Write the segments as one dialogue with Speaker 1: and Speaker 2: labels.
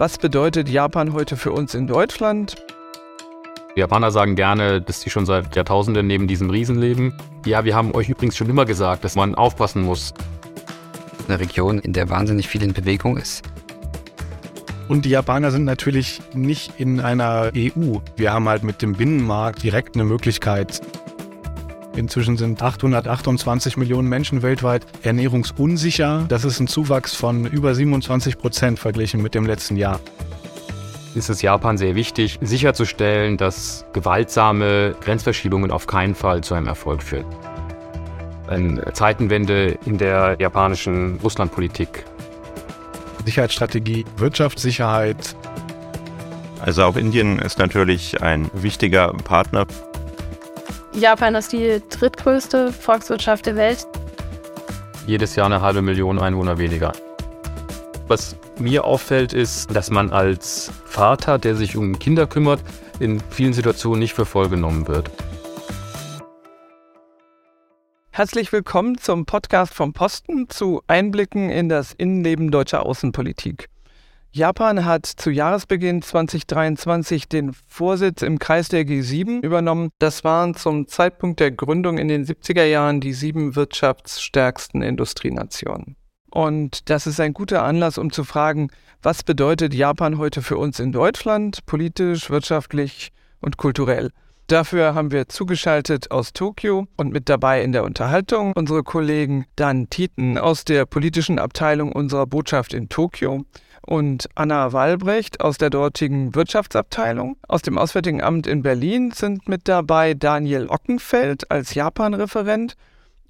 Speaker 1: Was bedeutet Japan heute für uns in Deutschland?
Speaker 2: Die Japaner sagen gerne, dass sie schon seit Jahrtausenden neben diesem Riesen leben. Ja, wir haben euch übrigens schon immer gesagt, dass man aufpassen muss.
Speaker 3: Eine Region, in der wahnsinnig viel in Bewegung ist.
Speaker 4: Und die Japaner sind natürlich nicht in einer EU. Wir haben halt mit dem Binnenmarkt direkt eine Möglichkeit. Inzwischen sind 828 Millionen Menschen weltweit ernährungsunsicher. Das ist ein Zuwachs von über 27 Prozent verglichen mit dem letzten Jahr
Speaker 2: ist es Japan sehr wichtig, sicherzustellen, dass gewaltsame Grenzverschiebungen auf keinen Fall zu einem Erfolg führen. Eine Zeitenwende in der japanischen Russlandpolitik.
Speaker 4: Sicherheitsstrategie, Wirtschaftssicherheit.
Speaker 5: Also auch Indien ist natürlich ein wichtiger Partner.
Speaker 6: Japan ist die drittgrößte Volkswirtschaft der Welt.
Speaker 2: Jedes Jahr eine halbe Million Einwohner weniger. Was mir auffällt, ist, dass man als Vater, der sich um Kinder kümmert, in vielen Situationen nicht für voll genommen wird.
Speaker 1: Herzlich willkommen zum Podcast vom Posten zu Einblicken in das Innenleben deutscher Außenpolitik. Japan hat zu Jahresbeginn 2023 den Vorsitz im Kreis der G7 übernommen. Das waren zum Zeitpunkt der Gründung in den 70er Jahren die sieben wirtschaftsstärksten Industrienationen. Und das ist ein guter Anlass, um zu fragen, was bedeutet Japan heute für uns in Deutschland, politisch, wirtschaftlich und kulturell? Dafür haben wir zugeschaltet aus Tokio und mit dabei in der Unterhaltung unsere Kollegen Dan Tieten aus der politischen Abteilung unserer Botschaft in Tokio und Anna Walbrecht aus der dortigen Wirtschaftsabteilung. Aus dem Auswärtigen Amt in Berlin sind mit dabei Daniel Ockenfeld als Japan-Referent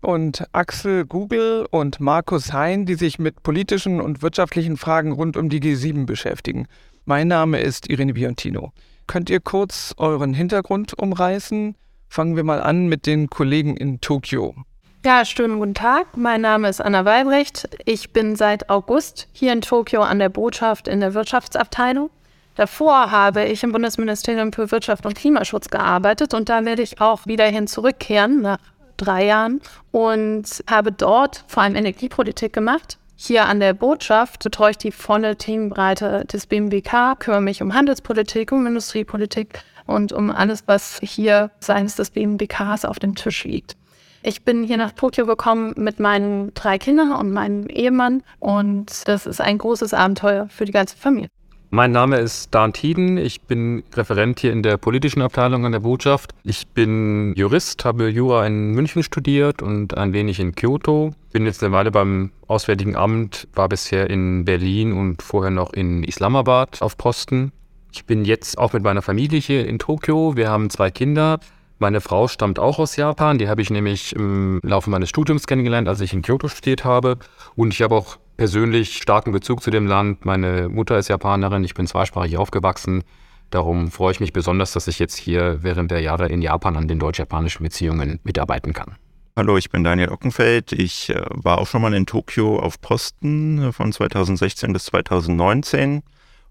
Speaker 1: und Axel Google und Markus Hein, die sich mit politischen und wirtschaftlichen Fragen rund um die G7 beschäftigen. Mein Name ist Irene Biontino. Könnt ihr kurz euren Hintergrund umreißen? Fangen wir mal an mit den Kollegen in Tokio.
Speaker 6: Ja, schönen guten Tag. Mein Name ist Anna Weibrecht. Ich bin seit August hier in Tokio an der Botschaft in der Wirtschaftsabteilung. Davor habe ich im Bundesministerium für Wirtschaft und Klimaschutz gearbeitet und da werde ich auch wieder hin zurückkehren nach drei Jahren und habe dort vor allem Energiepolitik gemacht. Hier an der Botschaft betreue ich die volle Themenbreite des BMWK, kümmere mich um Handelspolitik, um Industriepolitik und um alles, was hier seitens des BMWKs auf dem Tisch liegt. Ich bin hier nach Tokio gekommen mit meinen drei Kindern und meinem Ehemann und das ist ein großes Abenteuer für die ganze Familie.
Speaker 2: Mein Name ist Dan Tieden. Ich bin Referent hier in der politischen Abteilung an der Botschaft. Ich bin Jurist, habe Jura in München studiert und ein wenig in Kyoto. Bin jetzt eine Weile beim Auswärtigen Amt, war bisher in Berlin und vorher noch in Islamabad auf Posten. Ich bin jetzt auch mit meiner Familie hier in Tokio. Wir haben zwei Kinder. Meine Frau stammt auch aus Japan. Die habe ich nämlich im Laufe meines Studiums kennengelernt, als ich in Kyoto studiert habe. Und ich habe auch persönlich starken Bezug zu dem Land. Meine Mutter ist Japanerin, ich bin zweisprachig aufgewachsen. Darum freue ich mich besonders, dass ich jetzt hier während der Jahre in Japan an den deutsch-japanischen Beziehungen mitarbeiten kann.
Speaker 5: Hallo, ich bin Daniel Ockenfeld. Ich äh, war auch schon mal in Tokio auf Posten äh, von 2016 bis 2019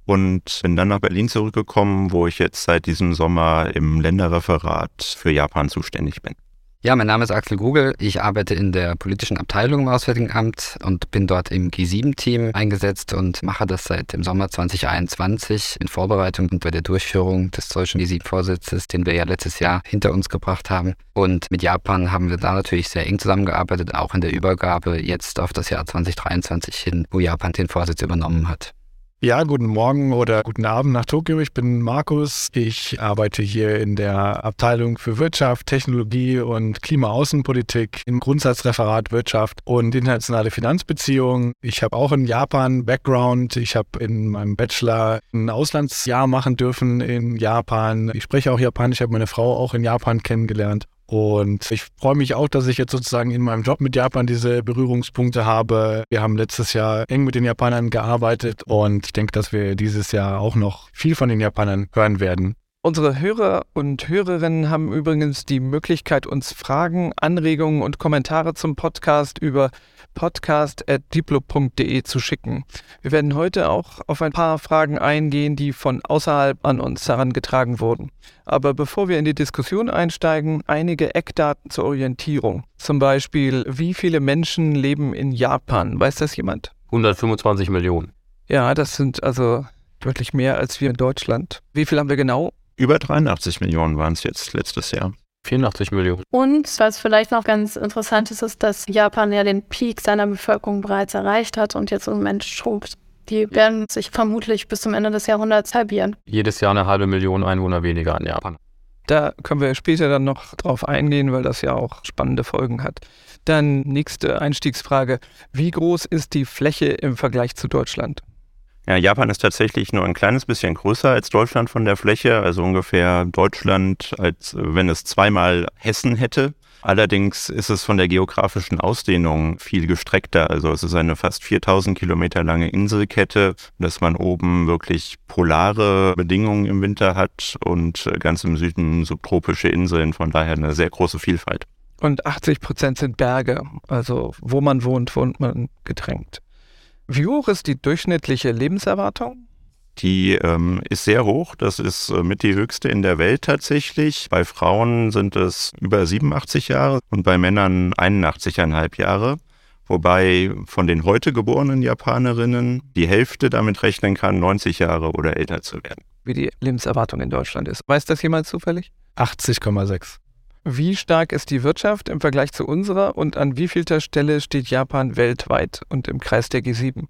Speaker 5: und bin dann nach Berlin zurückgekommen, wo ich jetzt seit diesem Sommer im Länderreferat für Japan zuständig bin.
Speaker 3: Ja, mein Name ist Axel Google. Ich arbeite in der politischen Abteilung im Auswärtigen Amt und bin dort im G7-Team eingesetzt und mache das seit dem Sommer 2021 in Vorbereitung und bei der Durchführung des deutschen G7-Vorsitzes, den wir ja letztes Jahr hinter uns gebracht haben. Und mit Japan haben wir da natürlich sehr eng zusammengearbeitet, auch in der Übergabe jetzt auf das Jahr 2023 hin, wo Japan den Vorsitz übernommen hat.
Speaker 4: Ja, guten Morgen oder guten Abend nach Tokio. Ich bin Markus. Ich arbeite hier in der Abteilung für Wirtschaft, Technologie und Klimaaußenpolitik im Grundsatzreferat Wirtschaft und internationale Finanzbeziehungen. Ich habe auch in Japan Background. Ich habe in meinem Bachelor ein Auslandsjahr machen dürfen in Japan. Ich spreche auch Japanisch. Ich habe meine Frau auch in Japan kennengelernt. Und ich freue mich auch, dass ich jetzt sozusagen in meinem Job mit Japan diese Berührungspunkte habe. Wir haben letztes Jahr eng mit den Japanern gearbeitet und ich denke, dass wir dieses Jahr auch noch viel von den Japanern hören werden.
Speaker 1: Unsere Hörer und Hörerinnen haben übrigens die Möglichkeit, uns Fragen, Anregungen und Kommentare zum Podcast über podcast.diplo.de zu schicken. Wir werden heute auch auf ein paar Fragen eingehen, die von außerhalb an uns herangetragen wurden. Aber bevor wir in die Diskussion einsteigen, einige Eckdaten zur Orientierung. Zum Beispiel, wie viele Menschen leben in Japan? Weiß das jemand?
Speaker 2: 125 Millionen.
Speaker 1: Ja, das sind also Deutlich mehr als wir in Deutschland. Wie viel haben wir genau?
Speaker 5: Über 83 Millionen waren es jetzt letztes Jahr.
Speaker 2: 84 Millionen.
Speaker 6: Und was vielleicht noch ganz interessant ist, ist, dass Japan ja den Peak seiner Bevölkerung bereits erreicht hat und jetzt im Moment schrumpft. Die werden sich vermutlich bis zum Ende des Jahrhunderts halbieren.
Speaker 2: Jedes Jahr eine halbe Million Einwohner weniger in Japan.
Speaker 1: Da können wir später dann noch drauf eingehen, weil das ja auch spannende Folgen hat. Dann nächste Einstiegsfrage. Wie groß ist die Fläche im Vergleich zu Deutschland?
Speaker 5: Ja, Japan ist tatsächlich nur ein kleines bisschen größer als Deutschland von der Fläche, also ungefähr Deutschland, als wenn es zweimal Hessen hätte. Allerdings ist es von der geografischen Ausdehnung viel gestreckter. Also es ist eine fast 4000 Kilometer lange Inselkette, dass man oben wirklich polare Bedingungen im Winter hat und ganz im Süden subtropische Inseln. Von daher eine sehr große Vielfalt.
Speaker 1: Und 80 Prozent sind Berge. Also wo man wohnt, wohnt man gedrängt. Wie hoch ist die durchschnittliche Lebenserwartung?
Speaker 5: Die ähm, ist sehr hoch. Das ist äh, mit die höchste in der Welt tatsächlich. Bei Frauen sind es über 87 Jahre und bei Männern 81,5 Jahre. Wobei von den heute geborenen Japanerinnen die Hälfte damit rechnen kann, 90 Jahre oder älter zu werden.
Speaker 1: Wie die Lebenserwartung in Deutschland ist. Weiß das jemand zufällig?
Speaker 4: 80,6.
Speaker 1: Wie stark ist die Wirtschaft im Vergleich zu unserer und an wievielter Stelle steht Japan weltweit und im Kreis der G7?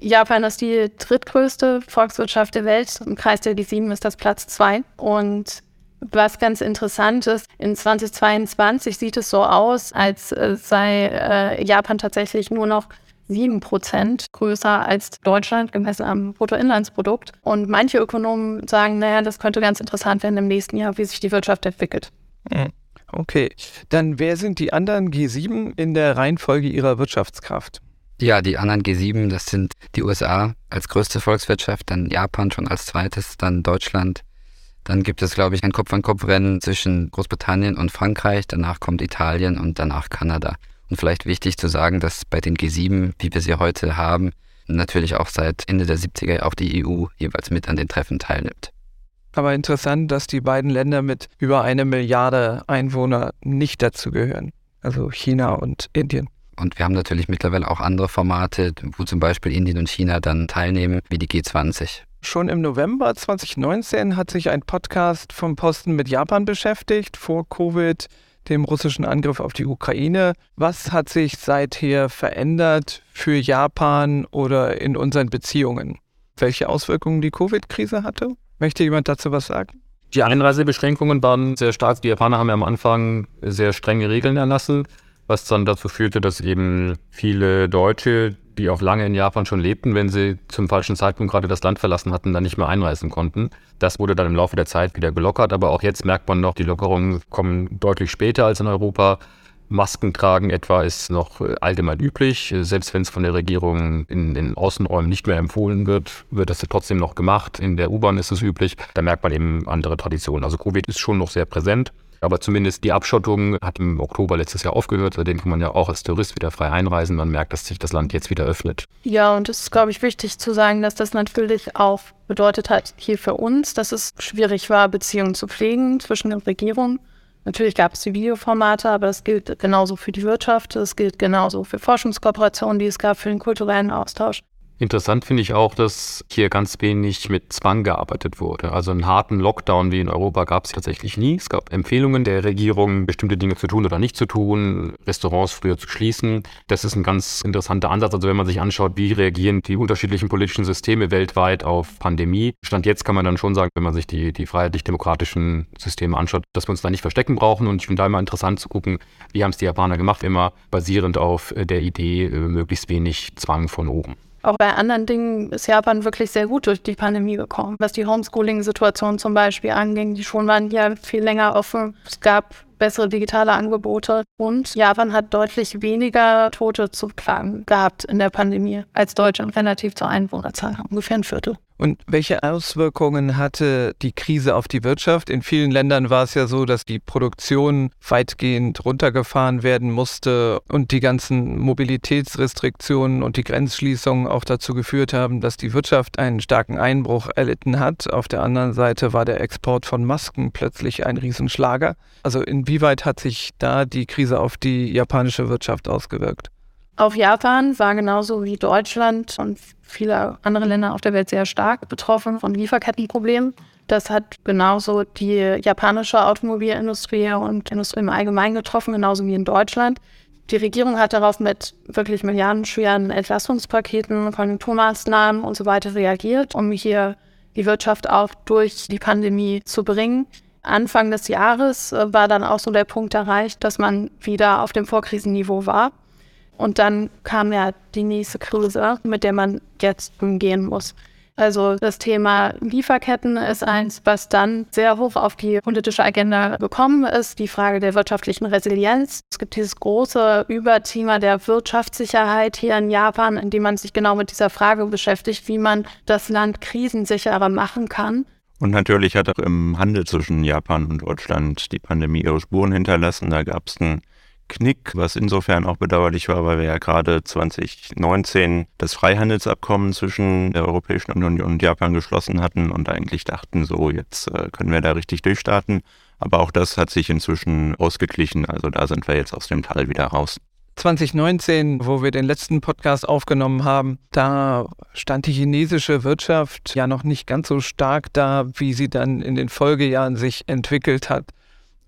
Speaker 6: Japan ist die drittgrößte Volkswirtschaft der Welt. Im Kreis der G7 ist das Platz zwei. Und was ganz interessant ist, in 2022 sieht es so aus, als äh, sei äh, Japan tatsächlich nur noch 7 Prozent größer als Deutschland gemessen am Bruttoinlandsprodukt. Und manche Ökonomen sagen, naja, das könnte ganz interessant werden im nächsten Jahr, wie sich die Wirtschaft entwickelt.
Speaker 1: Mhm. Okay, dann wer sind die anderen G7 in der Reihenfolge ihrer Wirtschaftskraft?
Speaker 3: Ja, die anderen G7, das sind die USA als größte Volkswirtschaft, dann Japan schon als zweites, dann Deutschland. Dann gibt es, glaube ich, ein Kopf-an-Kopf-Rennen zwischen Großbritannien und Frankreich, danach kommt Italien und danach Kanada. Und vielleicht wichtig zu sagen, dass bei den G7, wie wir sie heute haben, natürlich auch seit Ende der 70er auch die EU jeweils mit an den Treffen teilnimmt.
Speaker 1: Aber interessant, dass die beiden Länder mit über eine Milliarde Einwohner nicht dazu gehören. Also China und Indien.
Speaker 3: Und wir haben natürlich mittlerweile auch andere Formate, wo zum Beispiel Indien und China dann teilnehmen, wie die G20.
Speaker 1: Schon im November 2019 hat sich ein Podcast vom Posten mit Japan beschäftigt, vor Covid, dem russischen Angriff auf die Ukraine. Was hat sich seither verändert für Japan oder in unseren Beziehungen? Welche Auswirkungen die Covid-Krise hatte? Möchte jemand dazu was sagen?
Speaker 2: Die Einreisebeschränkungen waren sehr stark. Die Japaner haben ja am Anfang sehr strenge Regeln erlassen, was dann dazu führte, dass eben viele Deutsche, die auch lange in Japan schon lebten, wenn sie zum falschen Zeitpunkt gerade das Land verlassen hatten, dann nicht mehr einreisen konnten. Das wurde dann im Laufe der Zeit wieder gelockert, aber auch jetzt merkt man noch, die Lockerungen kommen deutlich später als in Europa. Masken tragen etwa ist noch äh, allgemein üblich. Selbst wenn es von der Regierung in den Außenräumen nicht mehr empfohlen wird, wird das trotzdem noch gemacht. In der U-Bahn ist es üblich. Da merkt man eben andere Traditionen. Also Covid ist schon noch sehr präsent. Aber zumindest die Abschottung hat im Oktober letztes Jahr aufgehört. Seitdem kann man ja auch als Tourist wieder frei einreisen. Man merkt, dass sich das Land jetzt wieder öffnet.
Speaker 6: Ja, und es ist, glaube ich, wichtig zu sagen, dass das natürlich auch bedeutet hat, hier für uns, dass es schwierig war, Beziehungen zu pflegen zwischen den Regierungen Natürlich gab es die Videoformate, aber das gilt genauso für die Wirtschaft, das gilt genauso für Forschungskooperationen, die es gab für den kulturellen Austausch.
Speaker 2: Interessant finde ich auch, dass hier ganz wenig mit Zwang gearbeitet wurde. Also einen harten Lockdown wie in Europa gab es tatsächlich nie. Es gab Empfehlungen der Regierung, bestimmte Dinge zu tun oder nicht zu tun, Restaurants früher zu schließen. Das ist ein ganz interessanter Ansatz. Also wenn man sich anschaut, wie reagieren die unterschiedlichen politischen Systeme weltweit auf Pandemie. Stand jetzt kann man dann schon sagen, wenn man sich die, die freiheitlich-demokratischen Systeme anschaut, dass wir uns da nicht verstecken brauchen. Und ich finde da immer interessant zu gucken, wie haben es die Japaner gemacht, immer basierend auf der Idee, äh, möglichst wenig Zwang von oben.
Speaker 6: Auch bei anderen Dingen ist Japan wirklich sehr gut durch die Pandemie gekommen. Was die Homeschooling-Situation zum Beispiel anging, die Schulen waren ja viel länger offen. Es gab bessere digitale Angebote und Japan hat deutlich weniger Tote zu klagen gehabt in der Pandemie als Deutschland relativ zur Einwohnerzahl, ungefähr ein Viertel.
Speaker 1: Und welche Auswirkungen hatte die Krise auf die Wirtschaft? In vielen Ländern war es ja so, dass die Produktion weitgehend runtergefahren werden musste und die ganzen Mobilitätsrestriktionen und die Grenzschließungen auch dazu geführt haben, dass die Wirtschaft einen starken Einbruch erlitten hat. Auf der anderen Seite war der Export von Masken plötzlich ein Riesenschlager. Also inwieweit hat sich da die Krise auf die japanische Wirtschaft ausgewirkt?
Speaker 6: Auch Japan war genauso wie Deutschland und viele andere Länder auf der Welt sehr stark betroffen von Lieferkettenproblemen. Das hat genauso die japanische Automobilindustrie und Industrie im Allgemeinen getroffen, genauso wie in Deutschland. Die Regierung hat darauf mit wirklich milliardenschweren Entlastungspaketen, Konjunkturmaßnahmen und so weiter reagiert, um hier die Wirtschaft auch durch die Pandemie zu bringen. Anfang des Jahres äh, war dann auch so der Punkt erreicht, dass man wieder auf dem Vorkrisenniveau war. Und dann kam ja die nächste Krise, mit der man jetzt umgehen muss. Also das Thema Lieferketten ist eins, was dann sehr hoch auf die politische Agenda gekommen ist. Die Frage der wirtschaftlichen Resilienz. Es gibt dieses große Überthema der Wirtschaftssicherheit hier in Japan, in dem man sich genau mit dieser Frage beschäftigt, wie man das Land krisensicherer machen kann.
Speaker 5: Und natürlich hat auch im Handel zwischen Japan und Deutschland die Pandemie ihre Spuren hinterlassen. Da gab es einen Knick, was insofern auch bedauerlich war, weil wir ja gerade 2019 das Freihandelsabkommen zwischen der Europäischen Union und Japan geschlossen hatten und eigentlich dachten, so jetzt äh, können wir da richtig durchstarten. Aber auch das hat sich inzwischen ausgeglichen. Also da sind wir jetzt aus dem Tal wieder raus.
Speaker 1: 2019, wo wir den letzten Podcast aufgenommen haben, da stand die chinesische Wirtschaft ja noch nicht ganz so stark da, wie sie dann in den Folgejahren sich entwickelt hat.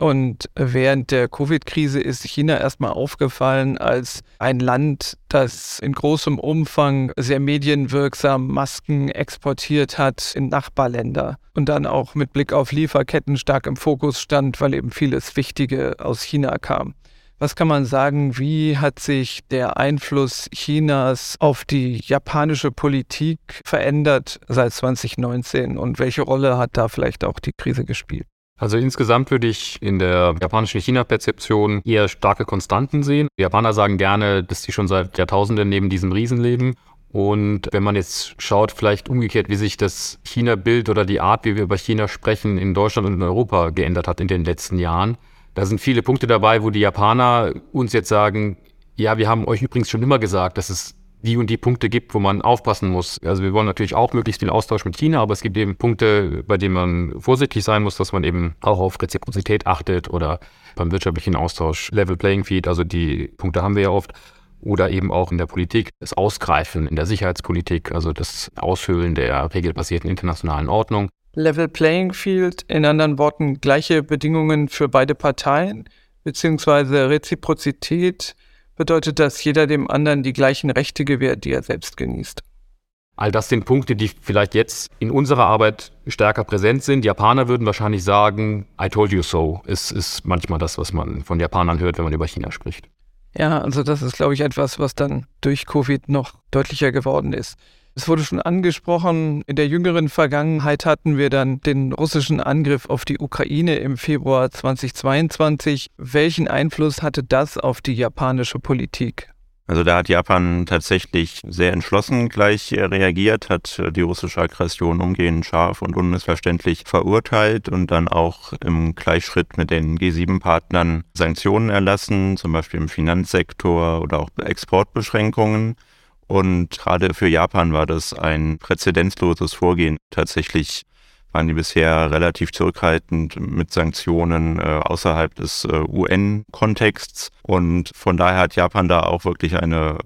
Speaker 1: Und während der Covid-Krise ist China erstmal aufgefallen als ein Land, das in großem Umfang sehr medienwirksam Masken exportiert hat in Nachbarländer und dann auch mit Blick auf Lieferketten stark im Fokus stand, weil eben vieles Wichtige aus China kam. Was kann man sagen, wie hat sich der Einfluss Chinas auf die japanische Politik verändert seit 2019 und welche Rolle hat da vielleicht auch die Krise gespielt?
Speaker 2: Also insgesamt würde ich in der japanischen China-Perzeption eher starke Konstanten sehen. Die Japaner sagen gerne, dass sie schon seit Jahrtausenden neben diesem Riesen leben. Und wenn man jetzt schaut, vielleicht umgekehrt, wie sich das China-Bild oder die Art, wie wir über China sprechen, in Deutschland und in Europa geändert hat in den letzten Jahren, da sind viele Punkte dabei, wo die Japaner uns jetzt sagen, ja, wir haben euch übrigens schon immer gesagt, dass es die und die Punkte gibt, wo man aufpassen muss. Also wir wollen natürlich auch möglichst viel Austausch mit China, aber es gibt eben Punkte, bei denen man vorsichtig sein muss, dass man eben auch auf Reziprozität achtet oder beim wirtschaftlichen Austausch Level Playing Field, also die Punkte haben wir ja oft. Oder eben auch in der Politik, das Ausgreifen in der Sicherheitspolitik, also das Aushöhlen der regelbasierten internationalen Ordnung.
Speaker 1: Level Playing Field, in anderen Worten gleiche Bedingungen für beide Parteien, beziehungsweise Reziprozität bedeutet dass jeder dem anderen die gleichen Rechte gewährt, die er selbst genießt.
Speaker 2: All das sind Punkte, die vielleicht jetzt in unserer Arbeit stärker präsent sind. Japaner würden wahrscheinlich sagen, I told you so. Es ist manchmal das, was man von Japanern hört, wenn man über China spricht.
Speaker 1: Ja, also das ist, glaube ich, etwas, was dann durch Covid noch deutlicher geworden ist. Es wurde schon angesprochen, in der jüngeren Vergangenheit hatten wir dann den russischen Angriff auf die Ukraine im Februar 2022. Welchen Einfluss hatte das auf die japanische Politik?
Speaker 5: Also da hat Japan tatsächlich sehr entschlossen gleich reagiert, hat die russische Aggression umgehend scharf und unmissverständlich verurteilt und dann auch im Gleichschritt mit den G7-Partnern Sanktionen erlassen, zum Beispiel im Finanzsektor oder auch Exportbeschränkungen. Und gerade für Japan war das ein präzedenzloses Vorgehen. Tatsächlich waren die bisher relativ zurückhaltend mit Sanktionen äh, außerhalb des äh, UN-Kontexts. Und von daher hat Japan da auch wirklich eine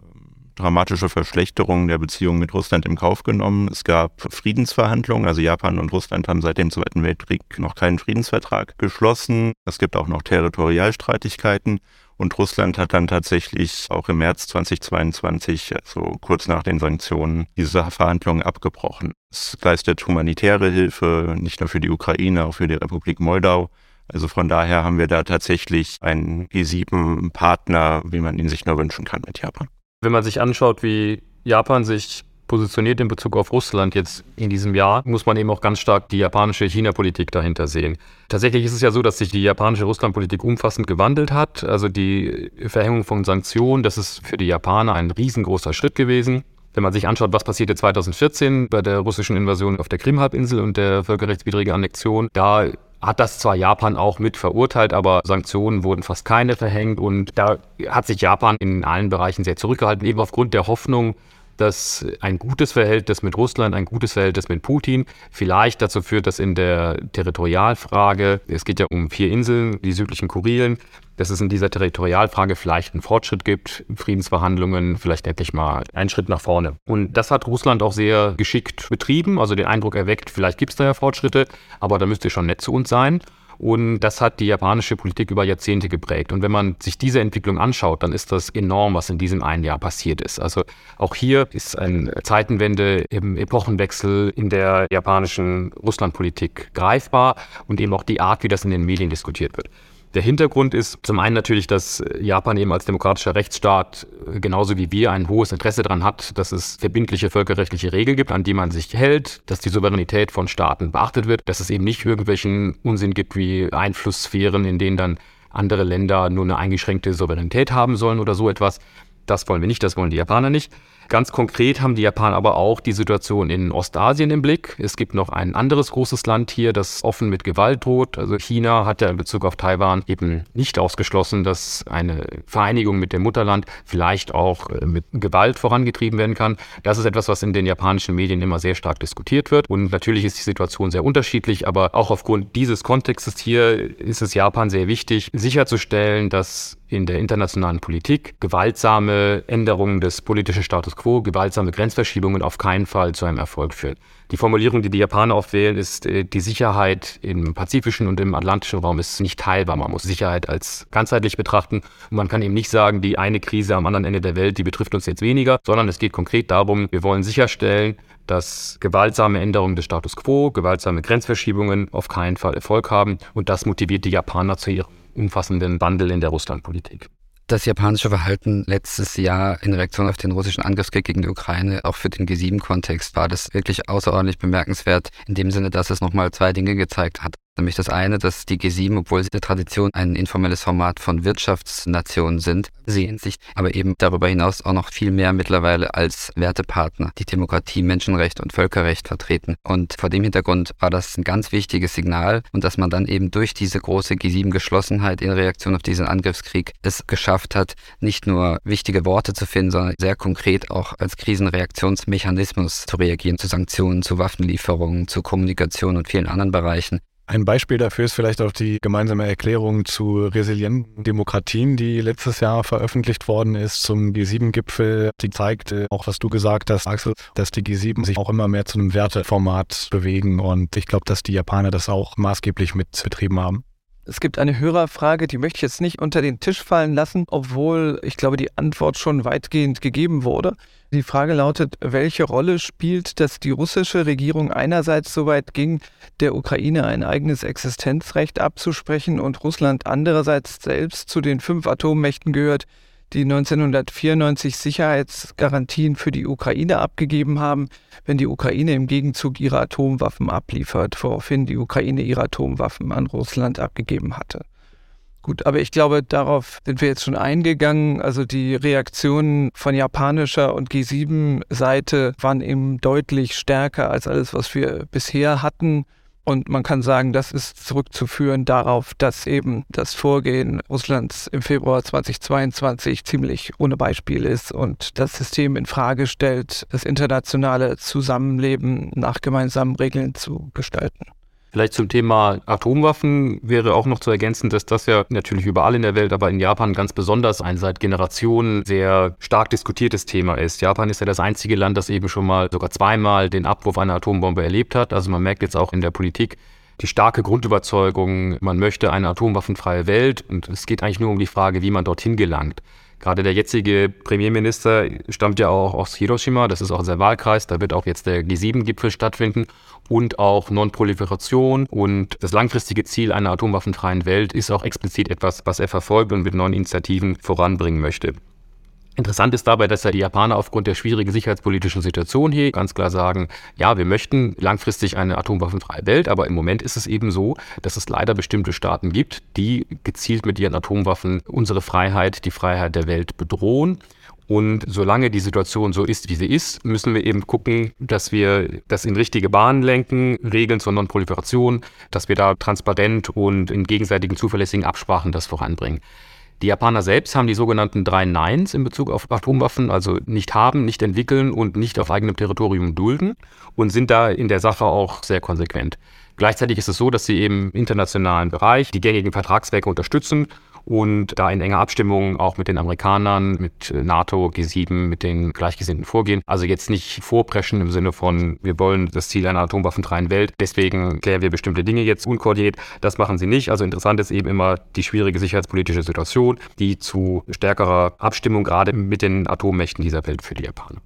Speaker 5: dramatische Verschlechterung der Beziehungen mit Russland im Kauf genommen. Es gab Friedensverhandlungen, also Japan und Russland haben seit dem Zweiten Weltkrieg noch keinen Friedensvertrag geschlossen. Es gibt auch noch Territorialstreitigkeiten und Russland hat dann tatsächlich auch im März 2022, also kurz nach den Sanktionen, diese Verhandlungen abgebrochen. Es leistet humanitäre Hilfe, nicht nur für die Ukraine, auch für die Republik Moldau. Also von daher haben wir da tatsächlich einen G7-Partner, wie man ihn sich nur wünschen kann mit Japan.
Speaker 2: Wenn man sich anschaut, wie Japan sich positioniert in Bezug auf Russland jetzt in diesem Jahr, muss man eben auch ganz stark die japanische China-Politik dahinter sehen. Tatsächlich ist es ja so, dass sich die japanische Russland-Politik umfassend gewandelt hat. Also die Verhängung von Sanktionen, das ist für die Japaner ein riesengroßer Schritt gewesen. Wenn man sich anschaut, was passierte 2014 bei der russischen Invasion auf der Krimhalbinsel und der völkerrechtswidrigen Annexion, da hat das zwar Japan auch mit verurteilt, aber Sanktionen wurden fast keine verhängt und da hat sich Japan in allen Bereichen sehr zurückgehalten, eben aufgrund der Hoffnung, dass ein gutes Verhältnis mit Russland, ein gutes Verhältnis mit Putin vielleicht dazu führt, dass in der Territorialfrage, es geht ja um vier Inseln, die südlichen Kurilen, dass es in dieser Territorialfrage vielleicht einen Fortschritt gibt, Friedensverhandlungen, vielleicht endlich mal einen Schritt nach vorne. Und das hat Russland auch sehr geschickt betrieben, also den Eindruck erweckt, vielleicht gibt es da ja Fortschritte, aber da müsst ihr schon nett zu uns sein. Und das hat die japanische Politik über Jahrzehnte geprägt. Und wenn man sich diese Entwicklung anschaut, dann ist das enorm, was in diesem einen Jahr passiert ist. Also auch hier ist eine Zeitenwende im Epochenwechsel in der japanischen Russlandpolitik greifbar und eben auch die Art, wie das in den Medien diskutiert wird. Der Hintergrund ist zum einen natürlich, dass Japan eben als demokratischer Rechtsstaat äh, genauso wie wir ein hohes Interesse daran hat, dass es verbindliche völkerrechtliche Regeln gibt, an die man sich hält, dass die Souveränität von Staaten beachtet wird, dass es eben nicht irgendwelchen Unsinn gibt wie Einflusssphären, in denen dann andere Länder nur eine eingeschränkte Souveränität haben sollen oder so etwas. Das wollen wir nicht, das wollen die Japaner nicht. Ganz konkret haben die Japaner aber auch die Situation in Ostasien im Blick. Es gibt noch ein anderes großes Land hier, das offen mit Gewalt droht. Also China hat ja in Bezug auf Taiwan eben nicht ausgeschlossen, dass eine Vereinigung mit dem Mutterland vielleicht auch äh, mit Gewalt vorangetrieben werden kann. Das ist etwas, was in den japanischen Medien immer sehr stark diskutiert wird. Und natürlich ist die Situation sehr unterschiedlich, aber auch aufgrund dieses Kontextes hier ist es Japan sehr wichtig, sicherzustellen, dass in der internationalen Politik gewaltsame Änderungen des politischen Status quo, gewaltsame Grenzverschiebungen auf keinen Fall zu einem Erfolg führen. Die Formulierung, die die Japaner oft wählen, ist, äh, die Sicherheit im pazifischen und im atlantischen Raum ist nicht teilbar. Man muss Sicherheit als ganzheitlich betrachten. Und man kann eben nicht sagen, die eine Krise am anderen Ende der Welt, die betrifft uns jetzt weniger, sondern es geht konkret darum, wir wollen sicherstellen, dass gewaltsame Änderungen des Status quo, gewaltsame Grenzverschiebungen auf keinen Fall Erfolg haben. Und das motiviert die Japaner zu ihrem umfassenden Wandel in der Russlandpolitik.
Speaker 3: Das japanische Verhalten letztes Jahr in Reaktion auf den russischen Angriffskrieg gegen die Ukraine, auch für den G7-Kontext, war das wirklich außerordentlich bemerkenswert, in dem Sinne, dass es nochmal zwei Dinge gezeigt hat. Nämlich das eine, dass die G7, obwohl sie der Tradition ein informelles Format von Wirtschaftsnationen sind, sehen sich aber eben darüber hinaus auch noch viel mehr mittlerweile als Wertepartner, die Demokratie, Menschenrecht und Völkerrecht vertreten. Und vor dem Hintergrund war das ein ganz wichtiges Signal und dass man dann eben durch diese große G7-Geschlossenheit in Reaktion auf diesen Angriffskrieg es geschafft hat, nicht nur wichtige Worte zu finden, sondern sehr konkret auch als Krisenreaktionsmechanismus zu reagieren, zu Sanktionen, zu Waffenlieferungen, zu Kommunikation und vielen anderen Bereichen.
Speaker 4: Ein Beispiel dafür ist vielleicht auch die gemeinsame Erklärung zu resilienten Demokratien, die letztes Jahr veröffentlicht worden ist zum G7-Gipfel. Die zeigt äh, auch, was du gesagt hast, Axel, dass die G7 sich auch immer mehr zu einem Werteformat bewegen. Und ich glaube, dass die Japaner das auch maßgeblich mit betrieben haben.
Speaker 1: Es gibt eine Hörerfrage, die möchte ich jetzt nicht unter den Tisch fallen lassen, obwohl ich glaube, die Antwort schon weitgehend gegeben wurde. Die Frage lautet, welche Rolle spielt, dass die russische Regierung einerseits so weit ging, der Ukraine ein eigenes Existenzrecht abzusprechen und Russland andererseits selbst zu den fünf Atommächten gehört, die 1994 Sicherheitsgarantien für die Ukraine abgegeben haben, wenn die Ukraine im Gegenzug ihre Atomwaffen abliefert, woraufhin die Ukraine ihre Atomwaffen an Russland abgegeben hatte. Gut, aber ich glaube, darauf sind wir jetzt schon eingegangen. Also die Reaktionen von japanischer und G7-Seite waren eben deutlich stärker als alles, was wir bisher hatten. Und man kann sagen, das ist zurückzuführen darauf, dass eben das Vorgehen Russlands im Februar 2022 ziemlich ohne Beispiel ist und das System in Frage stellt, das internationale Zusammenleben nach gemeinsamen Regeln zu gestalten.
Speaker 2: Vielleicht zum Thema Atomwaffen wäre auch noch zu ergänzen, dass das ja natürlich überall in der Welt, aber in Japan ganz besonders ein seit Generationen sehr stark diskutiertes Thema ist. Japan ist ja das einzige Land, das eben schon mal sogar zweimal den Abwurf einer Atombombe erlebt hat. Also man merkt jetzt auch in der Politik, die starke Grundüberzeugung, man möchte eine atomwaffenfreie Welt und es geht eigentlich nur um die Frage, wie man dorthin gelangt. Gerade der jetzige Premierminister stammt ja auch aus Hiroshima, das ist auch sein Wahlkreis, da wird auch jetzt der G7-Gipfel stattfinden. Und auch Non-Proliferation und das langfristige Ziel einer atomwaffenfreien Welt ist auch explizit etwas, was er verfolgt und mit neuen Initiativen voranbringen möchte. Interessant ist dabei, dass ja die Japaner aufgrund der schwierigen sicherheitspolitischen Situation hier ganz klar sagen, ja, wir möchten langfristig eine atomwaffenfreie Welt, aber im Moment ist es eben so, dass es leider bestimmte Staaten gibt, die gezielt mit ihren Atomwaffen unsere Freiheit, die Freiheit der Welt bedrohen. Und solange die Situation so ist, wie sie ist, müssen wir eben gucken, dass wir das in richtige Bahnen lenken, Regeln zur Non-Proliferation, dass wir da transparent und in gegenseitigen zuverlässigen Absprachen das voranbringen. Die Japaner selbst haben die sogenannten drei Neins in Bezug auf Atomwaffen, also nicht haben, nicht entwickeln und nicht auf eigenem Territorium dulden und sind da in der Sache auch sehr konsequent. Gleichzeitig ist es so, dass sie im internationalen Bereich die gängigen Vertragswerke unterstützen und da in enger Abstimmung auch mit den Amerikanern, mit NATO, G7, mit den Gleichgesinnten vorgehen. Also jetzt nicht vorpreschen im Sinne von, wir wollen das Ziel einer atomwaffenfreien Welt, deswegen klären wir bestimmte Dinge jetzt unkoordiniert. Das machen sie nicht. Also interessant ist eben immer die schwierige sicherheitspolitische Situation, die zu stärkerer Abstimmung gerade mit den Atommächten dieser Welt für die Japaner.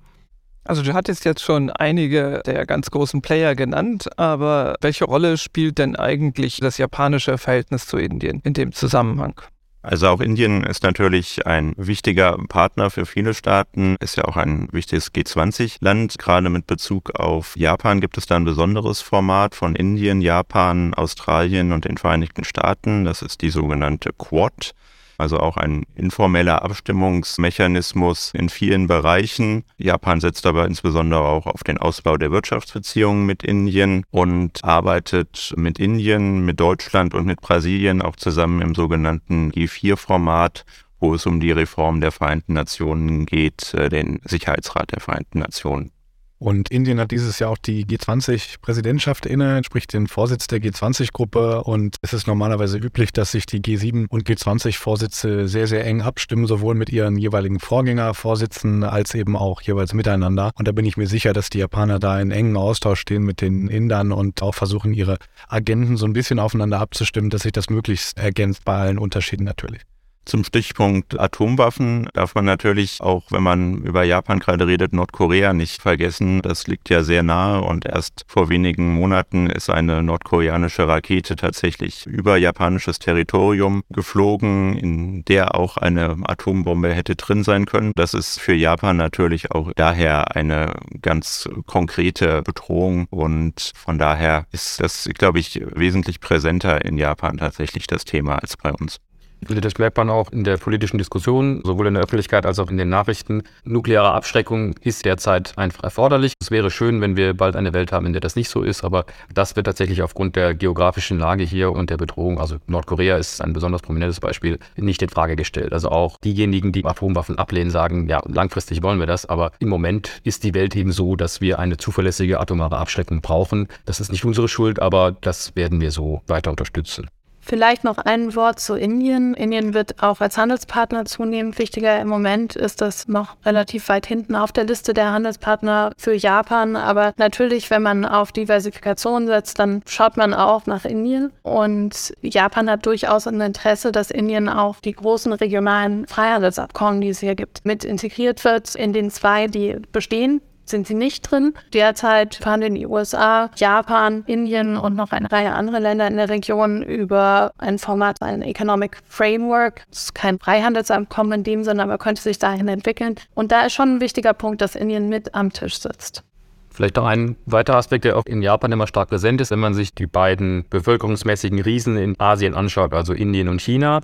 Speaker 1: Also du hattest jetzt schon einige der ganz großen Player genannt, aber welche Rolle spielt denn eigentlich das japanische Verhältnis zu Indien in dem Zusammenhang?
Speaker 5: Also auch Indien ist natürlich ein wichtiger Partner für viele Staaten, ist ja auch ein wichtiges G20-Land. Gerade mit Bezug auf Japan gibt es da ein besonderes Format von Indien, Japan, Australien und den Vereinigten Staaten. Das ist die sogenannte Quad also auch ein informeller Abstimmungsmechanismus in vielen Bereichen. Japan setzt aber insbesondere auch auf den Ausbau der Wirtschaftsbeziehungen mit Indien und arbeitet mit Indien, mit Deutschland und mit Brasilien auch zusammen im sogenannten G4-Format wo es um die Reform der Vereinten Nationen geht, äh, den Sicherheitsrat der Vereinten Nationen.
Speaker 4: Und Indien hat dieses Jahr auch die G20-Präsidentschaft inne, sprich den Vorsitz der G20-Gruppe. Und es ist normalerweise üblich, dass sich die G7 und G20-Vorsitze sehr, sehr eng abstimmen, sowohl mit ihren jeweiligen Vorgängervorsitzen als eben auch jeweils miteinander. Und da bin ich mir sicher, dass die Japaner da in engen Austausch stehen mit den Indern und auch versuchen, ihre Agenten so ein bisschen aufeinander abzustimmen, dass sich das möglichst ergänzt bei allen Unterschieden natürlich.
Speaker 5: Zum Stichpunkt Atomwaffen darf man natürlich auch, wenn man über Japan gerade redet, Nordkorea nicht vergessen. Das liegt ja sehr nahe und erst vor wenigen Monaten ist eine nordkoreanische Rakete tatsächlich über japanisches Territorium geflogen, in der auch eine Atombombe hätte drin sein können. Das ist für Japan natürlich auch daher eine ganz konkrete Bedrohung und von daher ist das, glaube ich, wesentlich präsenter in Japan tatsächlich das Thema als bei uns.
Speaker 2: Das merkt man auch in der politischen Diskussion, sowohl in der Öffentlichkeit als auch in den Nachrichten. Nukleare Abschreckung ist derzeit einfach erforderlich. Es wäre schön, wenn wir bald eine Welt haben, in der das nicht so ist, aber das wird tatsächlich aufgrund der geografischen Lage hier und der Bedrohung, also Nordkorea ist ein besonders prominentes Beispiel, nicht in Frage gestellt. Also auch diejenigen, die Atomwaffen ablehnen, sagen, ja, langfristig wollen wir das, aber im Moment ist die Welt eben so, dass wir eine zuverlässige atomare Abschreckung brauchen. Das ist nicht unsere Schuld, aber das werden wir so weiter unterstützen.
Speaker 6: Vielleicht noch ein Wort zu Indien. Indien wird auch als Handelspartner zunehmend wichtiger. Im Moment ist das noch relativ weit hinten auf der Liste der Handelspartner für Japan. Aber natürlich, wenn man auf Diversifikation setzt, dann schaut man auch nach Indien. Und Japan hat durchaus ein Interesse, dass Indien auch die großen regionalen Freihandelsabkommen, die es hier gibt, mit integriert wird in den zwei, die bestehen sind sie nicht drin. Derzeit verhandeln die USA, Japan, Indien und noch eine Reihe anderer Länder in der Region über ein Format, ein Economic Framework. Das ist kein Freihandelsabkommen in dem Sinne, aber könnte sich dahin entwickeln. Und da ist schon ein wichtiger Punkt, dass Indien mit am Tisch sitzt.
Speaker 2: Vielleicht noch ein weiterer Aspekt, der auch in Japan immer stark präsent ist, wenn man sich die beiden bevölkerungsmäßigen Riesen in Asien anschaut, also Indien und China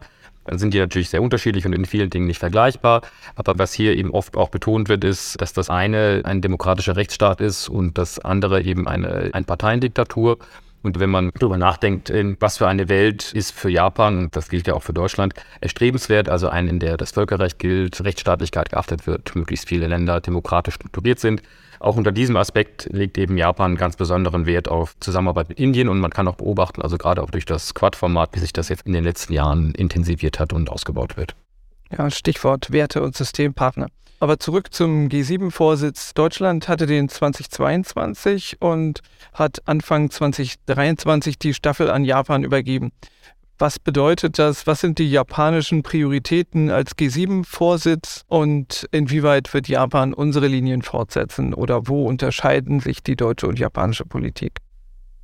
Speaker 2: dann sind die natürlich sehr unterschiedlich und in vielen Dingen nicht vergleichbar. Aber was hier eben oft auch betont wird, ist, dass das eine ein demokratischer Rechtsstaat ist und das andere eben eine Einparteiendiktatur. Und wenn man darüber nachdenkt, was für eine Welt ist für Japan, das gilt ja auch für Deutschland, erstrebenswert, also eine, in der das Völkerrecht gilt, Rechtsstaatlichkeit geachtet wird, möglichst viele Länder demokratisch strukturiert sind, auch unter diesem Aspekt legt eben Japan ganz besonderen Wert auf Zusammenarbeit mit Indien und man kann auch beobachten, also gerade auch durch das Quad-Format, wie sich das jetzt in den letzten Jahren intensiviert hat und ausgebaut wird.
Speaker 1: Ja, Stichwort Werte und Systempartner. Aber zurück zum G7-Vorsitz. Deutschland hatte den 2022 und hat Anfang 2023 die Staffel an Japan übergeben. Was bedeutet das? Was sind die japanischen Prioritäten als G7-Vorsitz und inwieweit wird Japan unsere Linien fortsetzen oder wo unterscheiden sich die deutsche und japanische Politik?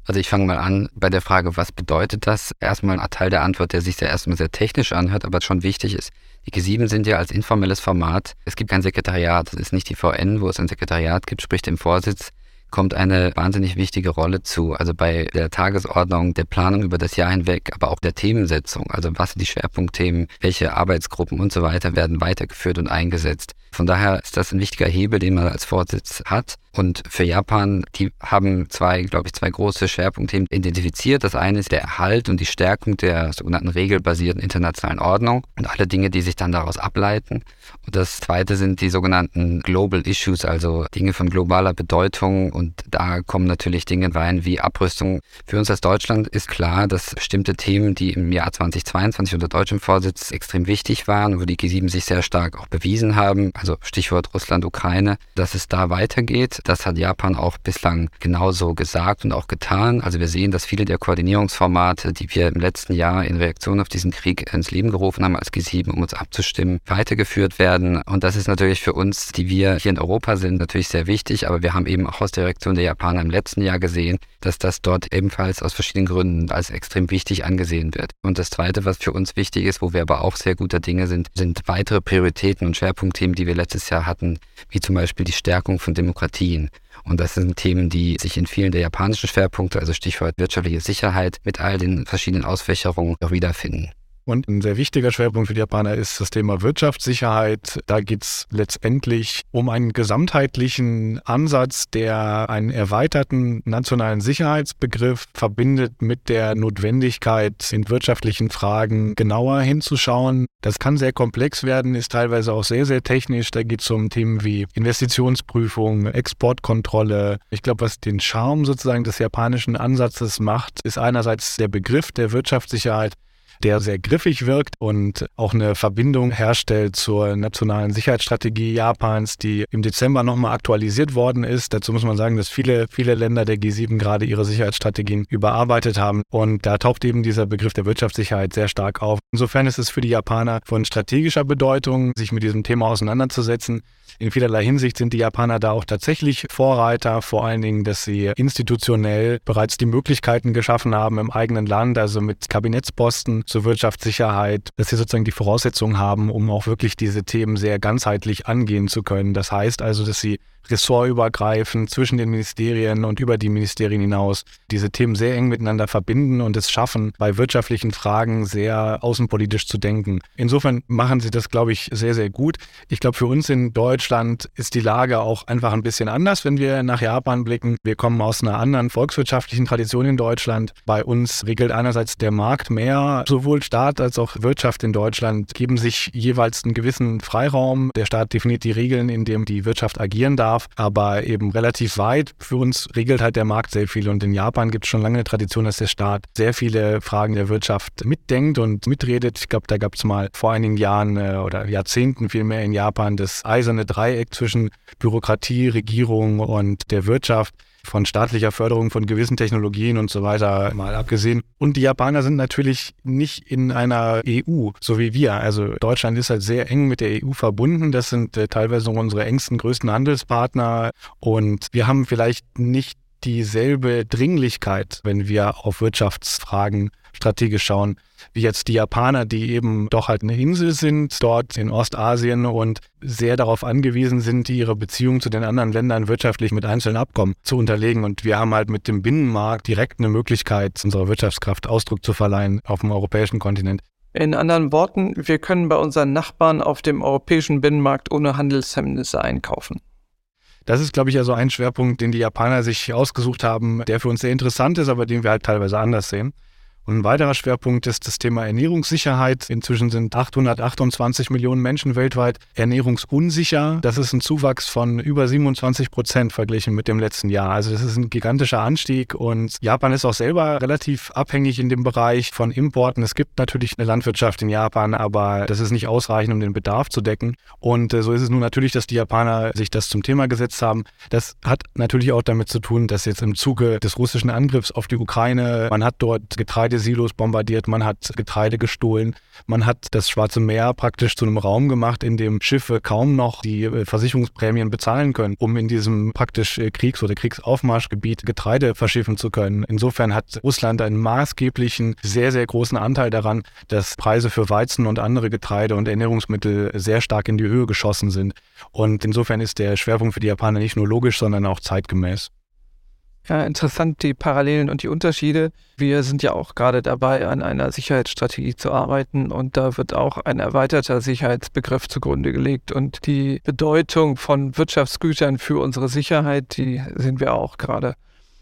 Speaker 3: Also ich fange mal an bei der Frage, was bedeutet das? Erstmal ein Teil der Antwort, der sich ja erstmal sehr technisch anhört, aber schon wichtig ist. Die G7 sind ja als informelles Format. Es gibt kein Sekretariat. Es ist nicht die VN, wo es ein Sekretariat gibt, sprich dem Vorsitz kommt eine wahnsinnig wichtige Rolle zu. Also bei der Tagesordnung, der Planung über das Jahr hinweg, aber auch der Themensetzung. Also was sind die Schwerpunktthemen, welche Arbeitsgruppen und so weiter werden weitergeführt und eingesetzt. Von daher ist das ein wichtiger Hebel, den man als Vorsitz hat. Und für Japan, die haben zwei, glaube ich, zwei große Schwerpunktthemen identifiziert. Das eine ist der Erhalt und die Stärkung der sogenannten regelbasierten internationalen Ordnung und alle Dinge, die sich dann daraus ableiten. Und das zweite sind die sogenannten Global Issues, also Dinge von globaler Bedeutung. Und da kommen natürlich Dinge rein wie Abrüstung. Für uns als Deutschland ist klar, dass bestimmte Themen, die im Jahr 2022 unter deutschem Vorsitz extrem wichtig waren, wo die G7 sich sehr stark auch bewiesen haben, also Stichwort Russland, Ukraine, dass es da weitergeht. Das hat Japan auch bislang genauso gesagt und auch getan. Also wir sehen, dass viele der Koordinierungsformate, die wir im letzten Jahr in Reaktion auf diesen Krieg ins Leben gerufen haben als G7, um uns abzustimmen, weitergeführt werden. Und das ist natürlich für uns, die wir hier in Europa sind, natürlich sehr wichtig. Aber wir haben eben auch aus der Reaktion der Japaner im letzten Jahr gesehen, dass das dort ebenfalls aus verschiedenen Gründen als extrem wichtig angesehen wird. Und das Zweite, was für uns wichtig ist, wo wir aber auch sehr guter Dinge sind, sind weitere Prioritäten und Schwerpunktthemen, die wir letztes Jahr hatten, wie zum Beispiel die Stärkung von Demokratien. Und das sind Themen, die sich in vielen der japanischen Schwerpunkte, also Stichwort wirtschaftliche Sicherheit, mit all den verschiedenen Ausfächerungen auch wiederfinden.
Speaker 4: Und ein sehr wichtiger Schwerpunkt für die Japaner ist das Thema Wirtschaftssicherheit. Da geht es letztendlich um einen gesamtheitlichen Ansatz, der einen erweiterten nationalen Sicherheitsbegriff verbindet mit der Notwendigkeit, in wirtschaftlichen Fragen genauer hinzuschauen. Das kann sehr komplex werden, ist teilweise auch sehr, sehr technisch. Da geht es um Themen wie Investitionsprüfung, Exportkontrolle. Ich glaube, was den Charme sozusagen des japanischen Ansatzes macht, ist einerseits der Begriff der Wirtschaftssicherheit, der sehr griffig wirkt und auch eine Verbindung herstellt zur nationalen Sicherheitsstrategie Japans, die im Dezember nochmal aktualisiert worden ist. Dazu muss man sagen, dass viele, viele Länder der G7 gerade ihre Sicherheitsstrategien überarbeitet haben. Und da taucht eben dieser Begriff der Wirtschaftssicherheit sehr stark auf. Insofern ist es für die Japaner von strategischer Bedeutung, sich mit diesem Thema auseinanderzusetzen. In vielerlei Hinsicht sind die Japaner da auch tatsächlich Vorreiter, vor allen Dingen, dass sie institutionell bereits die Möglichkeiten geschaffen haben im eigenen Land, also mit Kabinettsposten zur Wirtschaftssicherheit, dass sie sozusagen die Voraussetzungen haben, um auch wirklich diese Themen sehr ganzheitlich angehen zu können. Das heißt also, dass sie ressortübergreifend zwischen den Ministerien und über die Ministerien hinaus diese Themen sehr eng miteinander verbinden und es schaffen, bei wirtschaftlichen Fragen sehr außenpolitisch zu denken. Insofern machen sie das, glaube ich, sehr, sehr gut. Ich glaube, für uns in Deutschland ist die Lage auch einfach ein bisschen anders, wenn wir nach Japan blicken. Wir kommen aus einer anderen volkswirtschaftlichen Tradition in Deutschland. Bei uns regelt einerseits der Markt mehr. Sowohl Staat als auch Wirtschaft in Deutschland geben sich jeweils einen gewissen Freiraum. Der Staat definiert die Regeln, in dem die Wirtschaft agieren darf darf, aber eben relativ weit. Für uns regelt halt der Markt sehr viel und in Japan gibt es schon lange eine Tradition, dass der Staat sehr viele Fragen der Wirtschaft mitdenkt und mitredet. Ich glaube, da gab es mal vor einigen Jahren äh, oder Jahrzehnten vielmehr in Japan das eiserne Dreieck zwischen Bürokratie, Regierung und der Wirtschaft von staatlicher Förderung von gewissen Technologien und so weiter mal abgesehen. Und die Japaner sind natürlich nicht in einer EU, so wie wir. Also Deutschland ist halt sehr eng mit der EU verbunden. Das sind äh, teilweise unsere engsten, größten Handelspartner. Und wir haben vielleicht nicht dieselbe Dringlichkeit, wenn wir auf Wirtschaftsfragen strategisch schauen, wie jetzt die Japaner, die eben doch halt eine Insel sind, dort in Ostasien und sehr darauf angewiesen sind, ihre Beziehungen zu den anderen Ländern wirtschaftlich mit einzelnen Abkommen zu unterlegen. Und wir haben halt mit dem Binnenmarkt direkt eine Möglichkeit, unserer Wirtschaftskraft Ausdruck zu verleihen auf dem europäischen Kontinent.
Speaker 1: In anderen Worten, wir können bei unseren Nachbarn auf dem europäischen Binnenmarkt ohne Handelshemmnisse einkaufen.
Speaker 4: Das ist, glaube ich, ja so ein Schwerpunkt, den die Japaner sich ausgesucht haben, der für uns sehr interessant ist, aber den wir halt teilweise anders sehen. Und ein weiterer Schwerpunkt ist das Thema Ernährungssicherheit. Inzwischen sind 828 Millionen Menschen weltweit ernährungsunsicher. Das ist ein Zuwachs von über 27 Prozent verglichen mit dem letzten Jahr. Also das ist ein gigantischer Anstieg und Japan ist auch selber relativ abhängig in dem Bereich von Importen. Es gibt natürlich eine Landwirtschaft in Japan, aber das ist nicht ausreichend, um den Bedarf zu decken. Und äh, so ist es nun natürlich, dass die Japaner sich das zum Thema gesetzt haben. Das hat natürlich auch damit zu tun, dass jetzt im Zuge des russischen Angriffs auf die Ukraine, man hat dort Getreide Getreidesilos bombardiert, man hat Getreide gestohlen, man hat das Schwarze Meer praktisch zu einem Raum gemacht, in dem Schiffe kaum noch die äh, Versicherungsprämien bezahlen können, um in diesem praktisch äh, Kriegs- oder Kriegsaufmarschgebiet Getreide verschiffen zu können. Insofern hat Russland einen maßgeblichen, sehr, sehr großen Anteil daran, dass Preise für Weizen und andere Getreide und Ernährungsmittel sehr stark in die Höhe geschossen sind. Und insofern ist der Schwerpunkt für die Japaner nicht nur logisch, sondern auch zeitgemäß.
Speaker 1: Ja, interessant die Parallelen und die Unterschiede. Wir sind ja auch gerade dabei, an einer Sicherheitsstrategie zu arbeiten und da wird auch ein erweiterter Sicherheitsbegriff zugrunde gelegt und die Bedeutung von Wirtschaftsgütern für unsere Sicherheit, die sehen wir auch gerade.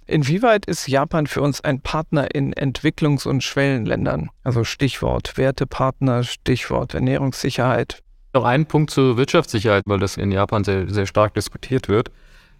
Speaker 1: Inwieweit ist Japan für uns ein Partner in Entwicklungs- und Schwellenländern? Also Stichwort Wertepartner, Stichwort Ernährungssicherheit.
Speaker 2: Noch ein Punkt zur Wirtschaftssicherheit, weil das in Japan sehr, sehr stark diskutiert wird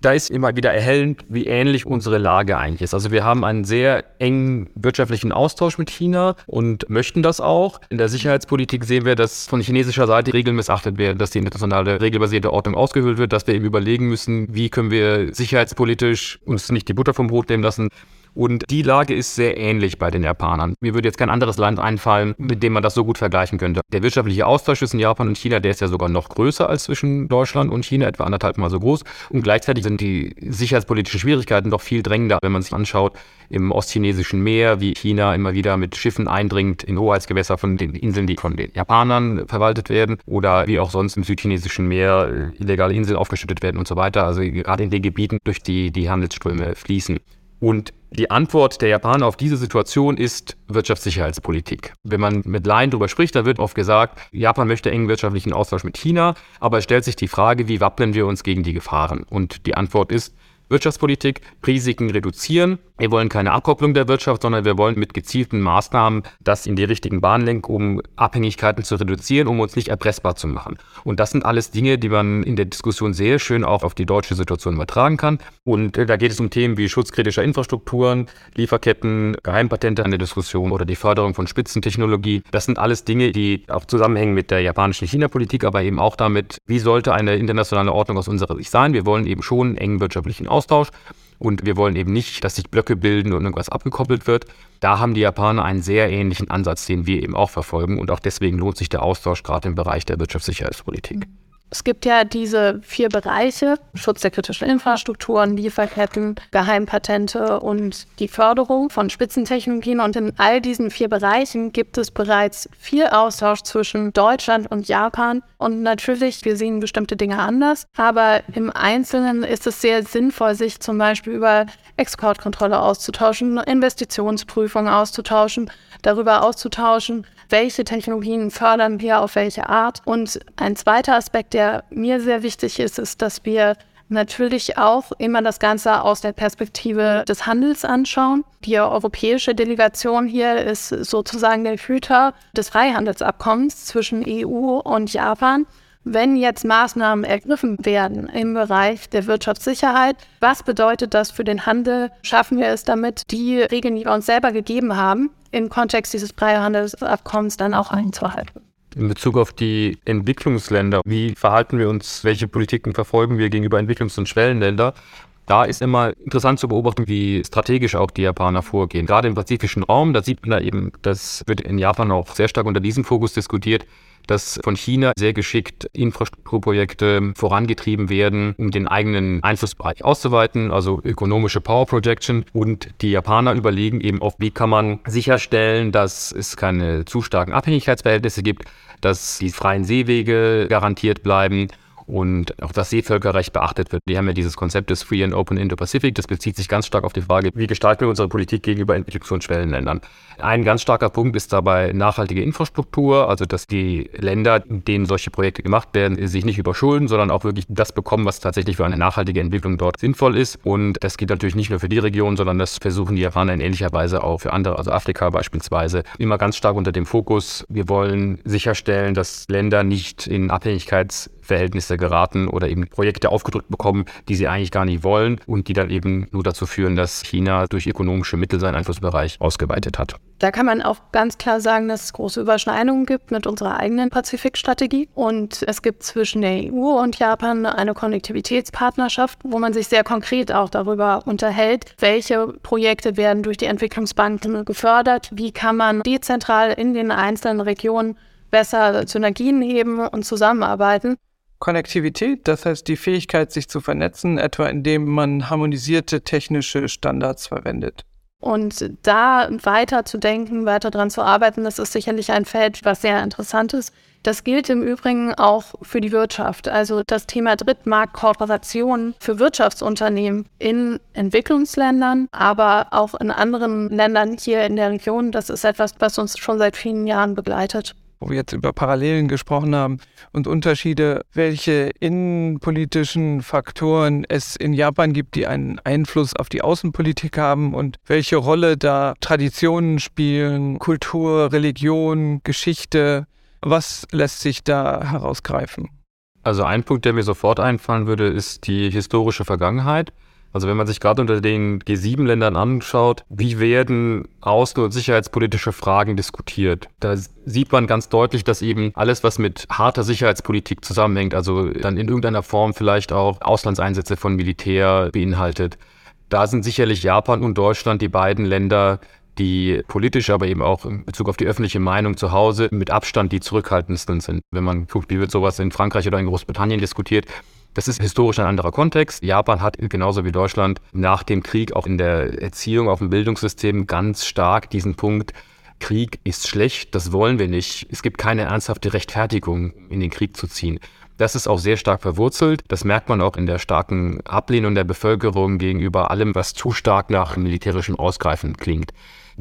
Speaker 2: da ist immer wieder erhellend, wie ähnlich unsere Lage eigentlich ist. Also wir haben einen sehr engen wirtschaftlichen Austausch mit China und möchten das auch. In der Sicherheitspolitik sehen wir, dass von chinesischer Seite Regeln missachtet werden, dass die internationale regelbasierte Ordnung ausgehöhlt wird, dass wir eben überlegen müssen, wie können wir sicherheitspolitisch uns nicht die Butter vom Brot nehmen lassen, und die Lage ist sehr ähnlich bei den Japanern. Mir würde jetzt kein anderes Land einfallen, mit dem man das so gut vergleichen könnte. Der wirtschaftliche Austausch zwischen Japan und China, der ist ja sogar noch größer als zwischen Deutschland und China, etwa anderthalb Mal so groß. Und gleichzeitig sind die sicherheitspolitischen Schwierigkeiten doch viel drängender, wenn man sich anschaut, im ostchinesischen Meer, wie China immer wieder mit Schiffen eindringt in Hoheitsgewässer von den Inseln, die von den Japanern verwaltet werden, oder wie auch sonst im südchinesischen Meer illegale Inseln aufgeschüttet werden und so weiter. Also gerade in den Gebieten, durch die die Handelsströme fließen. Und die Antwort der Japaner auf diese Situation ist Wirtschaftssicherheitspolitik. Wenn man mit Laien darüber spricht, dann wird oft gesagt, Japan möchte engen wirtschaftlichen Austausch mit China, aber es stellt sich die Frage, wie wappnen wir uns gegen die Gefahren? Und die Antwort ist Wirtschaftspolitik, Risiken reduzieren. Wir wollen keine Abkopplung der Wirtschaft, sondern wir wollen mit gezielten Maßnahmen das in die richtigen Bahnen lenken, um Abhängigkeiten zu reduzieren, um uns nicht erpressbar zu machen. Und das sind alles Dinge, die man in der Diskussion sehr schön auch auf die deutsche Situation übertragen kann. Und äh, da geht es um Themen wie Schutz kritischer Infrastrukturen, Lieferketten, Geheimpatente an der Diskussion oder die Förderung von Spitzentechnologie. Das sind alles Dinge, die auch zusammenhängen mit der japanischen China-Politik, aber eben auch damit, wie sollte eine internationale Ordnung aus unserer Sicht sein. Wir wollen eben schon einen engen wirtschaftlichen Austausch Austausch. Und wir wollen eben nicht, dass sich Blöcke bilden und irgendwas abgekoppelt wird. Da haben die Japaner einen sehr ähnlichen Ansatz, den wir eben auch verfolgen. Und auch deswegen lohnt sich der Austausch gerade im Bereich der Wirtschaftssicherheitspolitik.
Speaker 6: Es gibt ja diese vier Bereiche, Schutz der kritischen Infrastrukturen, Lieferketten, Geheimpatente und die Förderung von Spitzentechnologien. Und in all diesen vier Bereichen gibt es bereits viel Austausch zwischen Deutschland und Japan. Und natürlich, wir sehen bestimmte Dinge anders, aber im Einzelnen ist es sehr sinnvoll, sich zum Beispiel über Exportkontrolle auszutauschen, Investitionsprüfungen auszutauschen, darüber auszutauschen, welche Technologien fördern wir auf welche Art. Und ein zweiter Aspekt, der mir sehr wichtig ist, ist, dass wir natürlich auch immer das Ganze aus der Perspektive des Handels anschauen. Die europäische Delegation hier ist sozusagen der Hüter des Freihandelsabkommens zwischen EU und Japan. Wenn jetzt Maßnahmen ergriffen werden im Bereich der Wirtschaftssicherheit, was bedeutet das für den Handel? Schaffen wir es damit, die Regeln, die wir uns selber gegeben haben, im Kontext dieses Freihandelsabkommens dann auch einzuhalten?
Speaker 2: In Bezug auf die Entwicklungsländer, wie verhalten wir uns, welche Politiken verfolgen wir gegenüber Entwicklungs- und Schwellenländern? Da ist immer interessant zu beobachten, wie strategisch auch die Japaner vorgehen. Gerade im pazifischen Raum, da sieht man da eben, das wird in Japan auch sehr stark unter diesem Fokus diskutiert, dass von China sehr geschickt Infrastrukturprojekte vorangetrieben werden, um den eigenen Einflussbereich auszuweiten, also ökonomische Power Projection. Und die Japaner überlegen eben auch, wie kann man sicherstellen, dass es keine zu starken Abhängigkeitsverhältnisse gibt, dass die freien Seewege garantiert bleiben und auch das Seevölkerrecht beachtet wird. Wir haben ja dieses Konzept des Free and Open Indo-Pacific. Das bezieht sich ganz stark auf die Frage, wie gestalten wir unsere Politik gegenüber Entwicklungs- und Schwellenländern. Ein ganz starker Punkt ist dabei nachhaltige Infrastruktur, also dass die Länder, in denen solche Projekte gemacht werden, sich nicht überschulden, sondern auch wirklich das bekommen, was tatsächlich für eine nachhaltige Entwicklung dort sinnvoll ist. Und das geht natürlich nicht nur für die Region, sondern das versuchen die Japaner in ähnlicher Weise auch für andere, also Afrika beispielsweise, immer ganz stark unter dem Fokus, wir wollen sicherstellen, dass Länder nicht in Abhängigkeits Verhältnisse geraten oder eben Projekte aufgedrückt bekommen, die sie eigentlich gar nicht wollen und die dann eben nur dazu führen, dass China durch ökonomische Mittel seinen Einflussbereich ausgeweitet hat.
Speaker 6: Da kann man auch ganz klar sagen, dass es große Überschneidungen gibt mit unserer eigenen Pazifikstrategie. Und es gibt zwischen der EU und Japan eine Konnektivitätspartnerschaft, wo man sich sehr konkret auch darüber unterhält, welche Projekte werden durch die Entwicklungsbanken gefördert, wie kann man dezentral in den einzelnen Regionen besser Synergien heben und zusammenarbeiten.
Speaker 1: Konnektivität, das heißt die Fähigkeit, sich zu vernetzen, etwa indem man harmonisierte technische Standards verwendet.
Speaker 6: Und da weiter zu denken, weiter dran zu arbeiten, das ist sicherlich ein Feld, was sehr interessant ist. Das gilt im Übrigen auch für die Wirtschaft. Also das Thema Drittmarktkooperation für Wirtschaftsunternehmen in Entwicklungsländern, aber auch in anderen Ländern hier in der Region, das ist etwas, was uns schon seit vielen Jahren begleitet
Speaker 1: wo wir jetzt über Parallelen gesprochen haben und Unterschiede, welche innenpolitischen Faktoren es in Japan gibt, die einen Einfluss auf die Außenpolitik haben und welche Rolle da Traditionen spielen, Kultur, Religion, Geschichte. Was lässt sich da herausgreifen?
Speaker 2: Also ein Punkt, der mir sofort einfallen würde, ist die historische Vergangenheit. Also wenn man sich gerade unter den G7-Ländern anschaut, wie werden außen- und sicherheitspolitische Fragen diskutiert, da sieht man ganz deutlich, dass eben alles, was mit harter Sicherheitspolitik zusammenhängt, also dann in irgendeiner Form vielleicht auch Auslandseinsätze von Militär beinhaltet, da sind sicherlich Japan und Deutschland die beiden Länder, die politisch, aber eben auch in Bezug auf die öffentliche Meinung zu Hause mit Abstand die zurückhaltendsten sind. Wenn man guckt, wie wird sowas in Frankreich oder in Großbritannien diskutiert, das ist historisch ein anderer Kontext. Japan hat genauso wie Deutschland nach dem Krieg auch in der Erziehung auf dem Bildungssystem ganz stark diesen Punkt, Krieg ist schlecht, das wollen wir nicht. Es gibt keine ernsthafte Rechtfertigung, in den Krieg zu ziehen. Das ist auch sehr stark verwurzelt. Das merkt man auch in der starken Ablehnung der Bevölkerung gegenüber allem, was zu stark nach militärischem Ausgreifen klingt.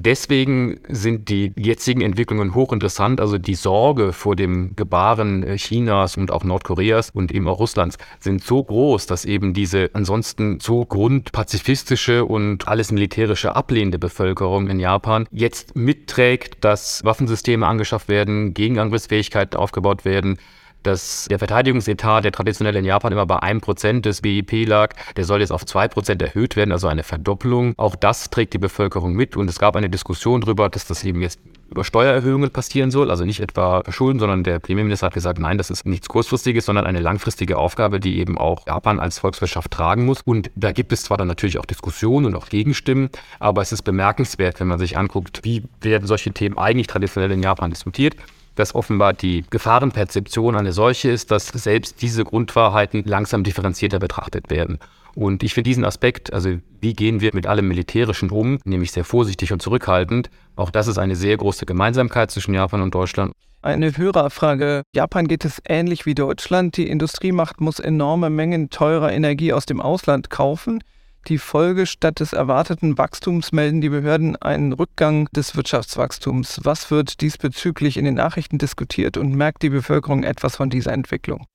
Speaker 2: Deswegen sind die jetzigen Entwicklungen hochinteressant. Also die Sorge vor dem Gebaren äh, Chinas und auch Nordkoreas und eben auch Russlands sind so groß, dass eben diese ansonsten so grundpazifistische und alles militärische ablehnende Bevölkerung in Japan jetzt mitträgt, dass Waffensysteme angeschafft werden, Gegenangriffsfähigkeiten aufgebaut werden, dass der Verteidigungsetat, der traditionell in Japan immer bei 1% des BIP lag, der soll jetzt auf 2% erhöht werden, also eine Verdoppelung. Auch das trägt die Bevölkerung mit und es gab eine Diskussion darüber, dass das eben jetzt über Steuererhöhungen passieren soll, also nicht etwa verschulden, sondern der Premierminister hat gesagt, nein, das ist nichts kurzfristiges, sondern eine langfristige Aufgabe, die eben auch Japan als Volkswirtschaft tragen muss. Und da gibt es zwar dann natürlich auch Diskussionen und auch Gegenstimmen, aber es ist bemerkenswert, wenn man sich anguckt, wie werden solche Themen eigentlich traditionell in Japan diskutiert dass offenbar die Gefahrenperzeption eine solche ist, dass selbst diese Grundwahrheiten langsam differenzierter betrachtet werden. Und ich finde diesen Aspekt, also wie gehen wir mit allem Militärischen um, nämlich sehr vorsichtig und zurückhaltend, auch das ist eine sehr große Gemeinsamkeit zwischen Japan und Deutschland.
Speaker 1: Eine Hörerfrage. Japan geht es ähnlich wie Deutschland. Die Industriemacht muss enorme Mengen teurer Energie aus dem Ausland kaufen. Die Folge statt des erwarteten Wachstums melden die Behörden einen Rückgang des Wirtschaftswachstums. Was wird diesbezüglich in den Nachrichten diskutiert und merkt die Bevölkerung etwas von dieser Entwicklung?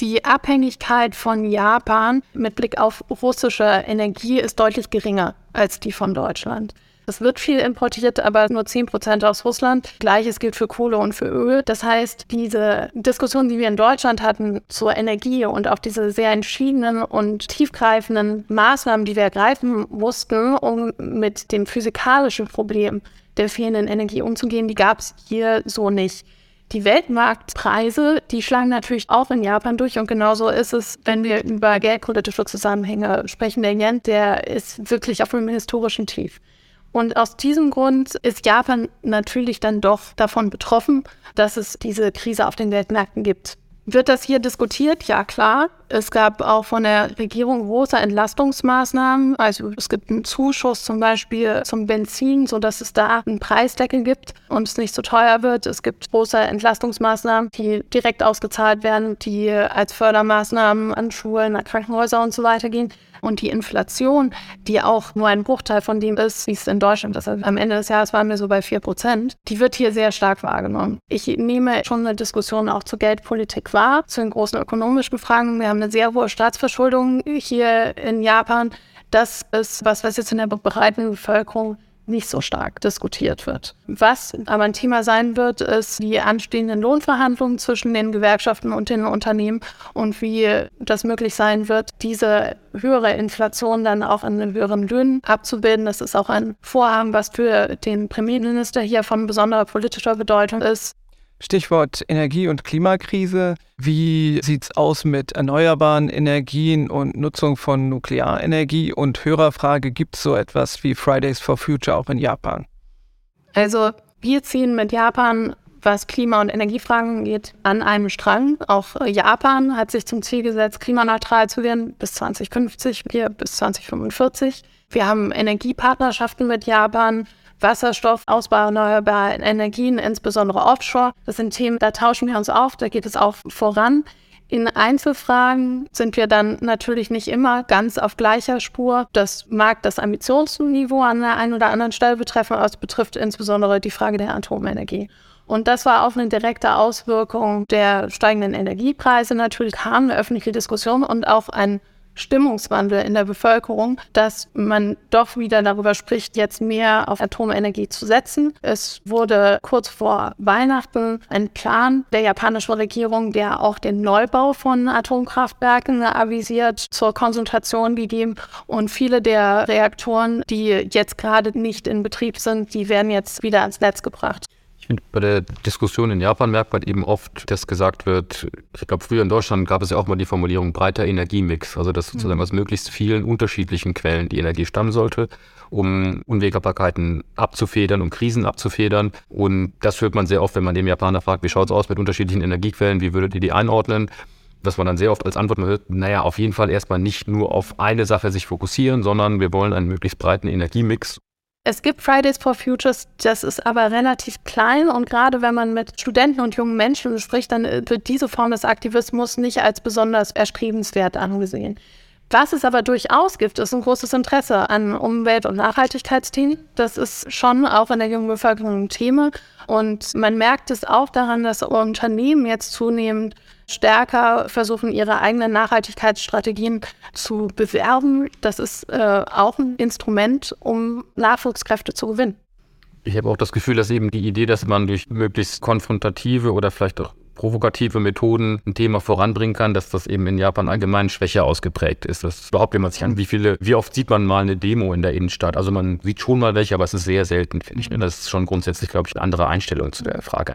Speaker 6: Die Abhängigkeit von Japan mit Blick auf russische Energie ist deutlich geringer als die von Deutschland. Es wird viel importiert, aber nur 10 Prozent aus Russland. Gleiches gilt für Kohle und für Öl. Das heißt, diese Diskussion, die wir in Deutschland hatten zur Energie und auch diese sehr entschiedenen und tiefgreifenden Maßnahmen, die wir ergreifen mussten, um mit dem physikalischen Problem der fehlenden Energie umzugehen, die gab es hier so nicht. Die Weltmarktpreise, die schlagen natürlich auch in Japan durch und genauso ist es, wenn wir über geldpolitische Zusammenhänge sprechen. Der Yen, der ist wirklich auf einem historischen Tief. Und aus diesem Grund ist Japan natürlich dann doch davon betroffen, dass es diese Krise auf den Weltmärkten gibt. Wird das hier diskutiert? Ja, klar. Es gab auch von der Regierung große Entlastungsmaßnahmen. Also es gibt einen Zuschuss zum Beispiel zum Benzin, sodass es da einen Preisdeckel gibt und es nicht so teuer wird. Es gibt große Entlastungsmaßnahmen, die direkt ausgezahlt werden, die als Fördermaßnahmen an Schulen, an Krankenhäuser und so weiter gehen. Und die Inflation, die auch nur ein Bruchteil von dem ist, wie es in Deutschland ist. Also am Ende des Jahres waren wir so bei 4 Prozent. Die wird hier sehr stark wahrgenommen. Ich nehme schon eine Diskussion auch zur Geldpolitik wahr, zu den großen ökonomischen Fragen. Wir haben eine sehr hohe Staatsverschuldung hier in Japan. Das ist was, was jetzt in der breiten Bevölkerung nicht so stark diskutiert wird. Was aber ein Thema sein wird, ist die anstehenden Lohnverhandlungen zwischen den Gewerkschaften und den Unternehmen und wie das möglich sein wird, diese höhere Inflation dann auch in den höheren Löhnen abzubilden. Das ist auch ein Vorhaben, was für den Premierminister hier von besonderer politischer Bedeutung ist.
Speaker 1: Stichwort Energie- und Klimakrise. Wie sieht es aus mit erneuerbaren Energien und Nutzung von Nuklearenergie? Und Hörerfrage, gibt es so etwas wie Fridays for Future auch in Japan?
Speaker 6: Also wir ziehen mit Japan was Klima- und Energiefragen geht, an einem Strang. Auch Japan hat sich zum Ziel gesetzt, klimaneutral zu werden bis 2050, wir bis 2045. Wir haben Energiepartnerschaften mit Japan. Wasserstoff, Ausbau erneuerbarer Energien, insbesondere Offshore. Das sind Themen, da tauschen wir uns auf, da geht es auch voran. In Einzelfragen sind wir dann natürlich nicht immer ganz auf gleicher Spur. Das mag das Ambitionsniveau an der einen oder anderen Stelle betreffen, aber es betrifft insbesondere die Frage der Atomenergie. Und das war auch eine direkte Auswirkung der steigenden Energiepreise. Natürlich kam eine öffentliche Diskussion und auch ein Stimmungswandel in der Bevölkerung, dass man doch wieder darüber spricht, jetzt mehr auf Atomenergie zu setzen. Es wurde kurz vor Weihnachten ein Plan der japanischen Regierung, der auch den Neubau von Atomkraftwerken avisiert, zur Konsultation gegeben. Und viele der Reaktoren, die jetzt gerade nicht in Betrieb sind, die werden jetzt wieder ans Netz gebracht.
Speaker 2: Finde, bei der Diskussion in Japan merkt man eben oft, dass gesagt wird, ich glaube, früher in Deutschland gab es ja auch mal die Formulierung breiter Energiemix, also dass sozusagen mhm. aus möglichst vielen unterschiedlichen Quellen die Energie stammen sollte, um Unwägbarkeiten abzufedern, um Krisen abzufedern. Und das hört man sehr oft, wenn man dem Japaner fragt, wie schaut es aus mit unterschiedlichen Energiequellen, wie würdet ihr die einordnen? was man dann sehr oft als Antwort hört, naja, auf jeden Fall erstmal nicht nur auf eine Sache sich fokussieren, sondern wir wollen einen möglichst breiten Energiemix
Speaker 6: es gibt Fridays for Futures, das ist aber relativ klein und gerade wenn man mit Studenten und jungen Menschen spricht, dann äh, wird diese Form des Aktivismus nicht als besonders erstrebenswert angesehen. Was es aber durchaus gibt, ist ein großes Interesse an Umwelt- und Nachhaltigkeitsthemen. Das ist schon auch in der jungen Bevölkerung ein Thema. Und man merkt es auch daran, dass Unternehmen jetzt zunehmend stärker versuchen, ihre eigenen Nachhaltigkeitsstrategien zu bewerben. Das ist äh, auch ein Instrument, um Nachwuchskräfte zu gewinnen.
Speaker 2: Ich habe auch das Gefühl, dass eben die Idee, dass man durch möglichst konfrontative oder vielleicht auch provokative Methoden ein Thema voranbringen kann, dass das eben in Japan allgemein schwächer ausgeprägt ist. Das überhaupt, wenn man sich an, wie viele, wie oft sieht man mal eine Demo in der Innenstadt? Also man sieht schon mal welche, aber es ist sehr selten, finde ich. Ne? Das ist schon grundsätzlich, glaube ich, eine andere Einstellung zu der Frage.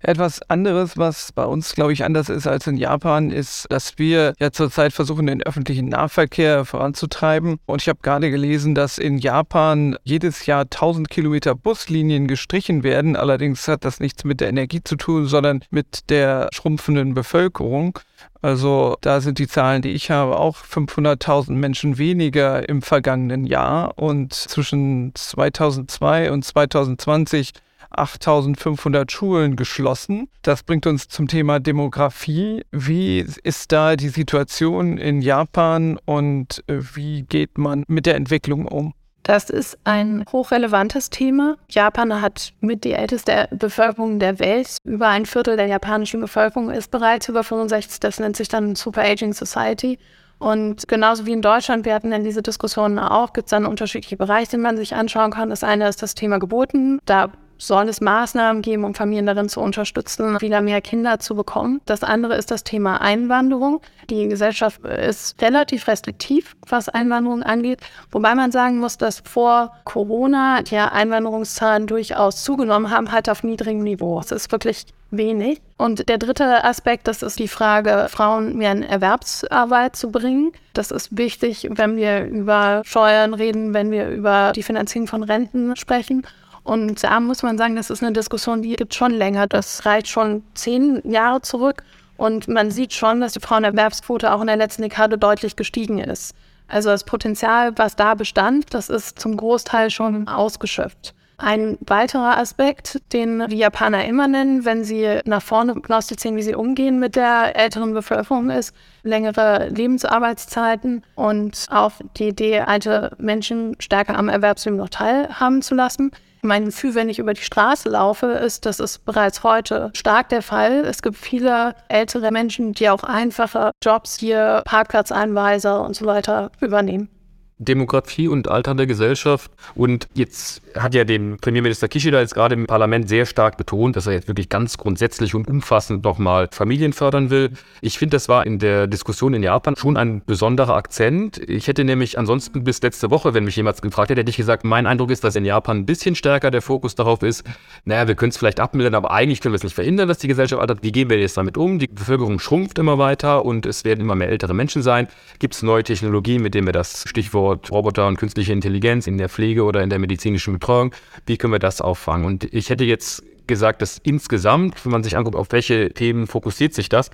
Speaker 1: Etwas anderes, was bei uns, glaube ich, anders ist als in Japan, ist, dass wir ja zurzeit versuchen, den öffentlichen Nahverkehr voranzutreiben. Und ich habe gerade gelesen, dass in Japan jedes Jahr 1000 Kilometer Buslinien gestrichen werden. Allerdings hat das nichts mit der Energie zu tun, sondern mit der schrumpfenden Bevölkerung. Also da sind die Zahlen, die ich habe, auch 500.000 Menschen weniger im vergangenen Jahr. Und zwischen 2002 und 2020 8500 Schulen geschlossen. Das bringt uns zum Thema Demografie. Wie ist da die Situation in Japan und äh, wie geht man mit der Entwicklung um?
Speaker 6: Das ist ein hochrelevantes Thema. Japan hat mit die älteste Bevölkerung der Welt. Über ein Viertel der japanischen Bevölkerung ist bereits über 65. Das nennt sich dann Super Aging Society. Und genauso wie in Deutschland, wir hatten dann diese Diskussionen auch, gibt es dann unterschiedliche Bereiche, die man sich anschauen kann. Das eine ist das Thema Geburten. Da soll es Maßnahmen geben, um Familien darin zu unterstützen, wieder mehr Kinder zu bekommen. Das andere ist das Thema Einwanderung. Die Gesellschaft ist relativ restriktiv, was Einwanderung angeht, wobei man sagen muss, dass vor Corona die Einwanderungszahlen durchaus zugenommen haben, halt auf niedrigem Niveau. Es ist wirklich wenig. Und der dritte Aspekt, das ist die Frage, Frauen mehr in Erwerbsarbeit zu bringen. Das ist wichtig, wenn wir über Steuern reden, wenn wir über die Finanzierung von Renten sprechen. Und da muss man sagen, das ist eine Diskussion, die gibt schon länger. Das reicht schon zehn Jahre zurück. Und man sieht schon, dass die Frauenerwerbsquote auch in der letzten Dekade deutlich gestiegen ist. Also das Potenzial, was da bestand, das ist zum Großteil schon ausgeschöpft. Ein weiterer Aspekt, den die Japaner immer nennen, wenn sie nach vorne prognostizieren, wie sie umgehen mit der älteren Bevölkerung, ist längere Lebensarbeitszeiten und auch die Idee, alte Menschen stärker am Erwerbsleben noch teilhaben zu lassen. Mein Gefühl, wenn ich über die Straße laufe, ist, das ist bereits heute stark der Fall. Es gibt viele ältere Menschen, die auch einfache Jobs hier, Parkplatzeinweiser und so weiter übernehmen.
Speaker 2: Demografie und Alter der Gesellschaft. Und jetzt hat ja dem Premierminister Kishida jetzt gerade im Parlament sehr stark betont, dass er jetzt wirklich ganz grundsätzlich und umfassend nochmal Familien fördern will. Ich finde, das war in der Diskussion in Japan schon ein besonderer Akzent. Ich hätte nämlich ansonsten bis letzte Woche, wenn mich jemand gefragt hätte, hätte ich gesagt, mein Eindruck ist, dass in Japan ein bisschen stärker der Fokus darauf ist, naja, wir können es vielleicht abmildern, aber eigentlich können wir es nicht verhindern, dass die Gesellschaft altert. Wie gehen wir jetzt damit um? Die Bevölkerung schrumpft immer weiter und es werden immer mehr ältere Menschen sein. Gibt es neue Technologien, mit denen wir das Stichwort Stichwort Roboter und künstliche Intelligenz in der Pflege oder in der medizinischen Betreuung. Wie können wir das auffangen? Und ich hätte jetzt gesagt, dass insgesamt, wenn man sich anguckt, auf welche Themen fokussiert sich das,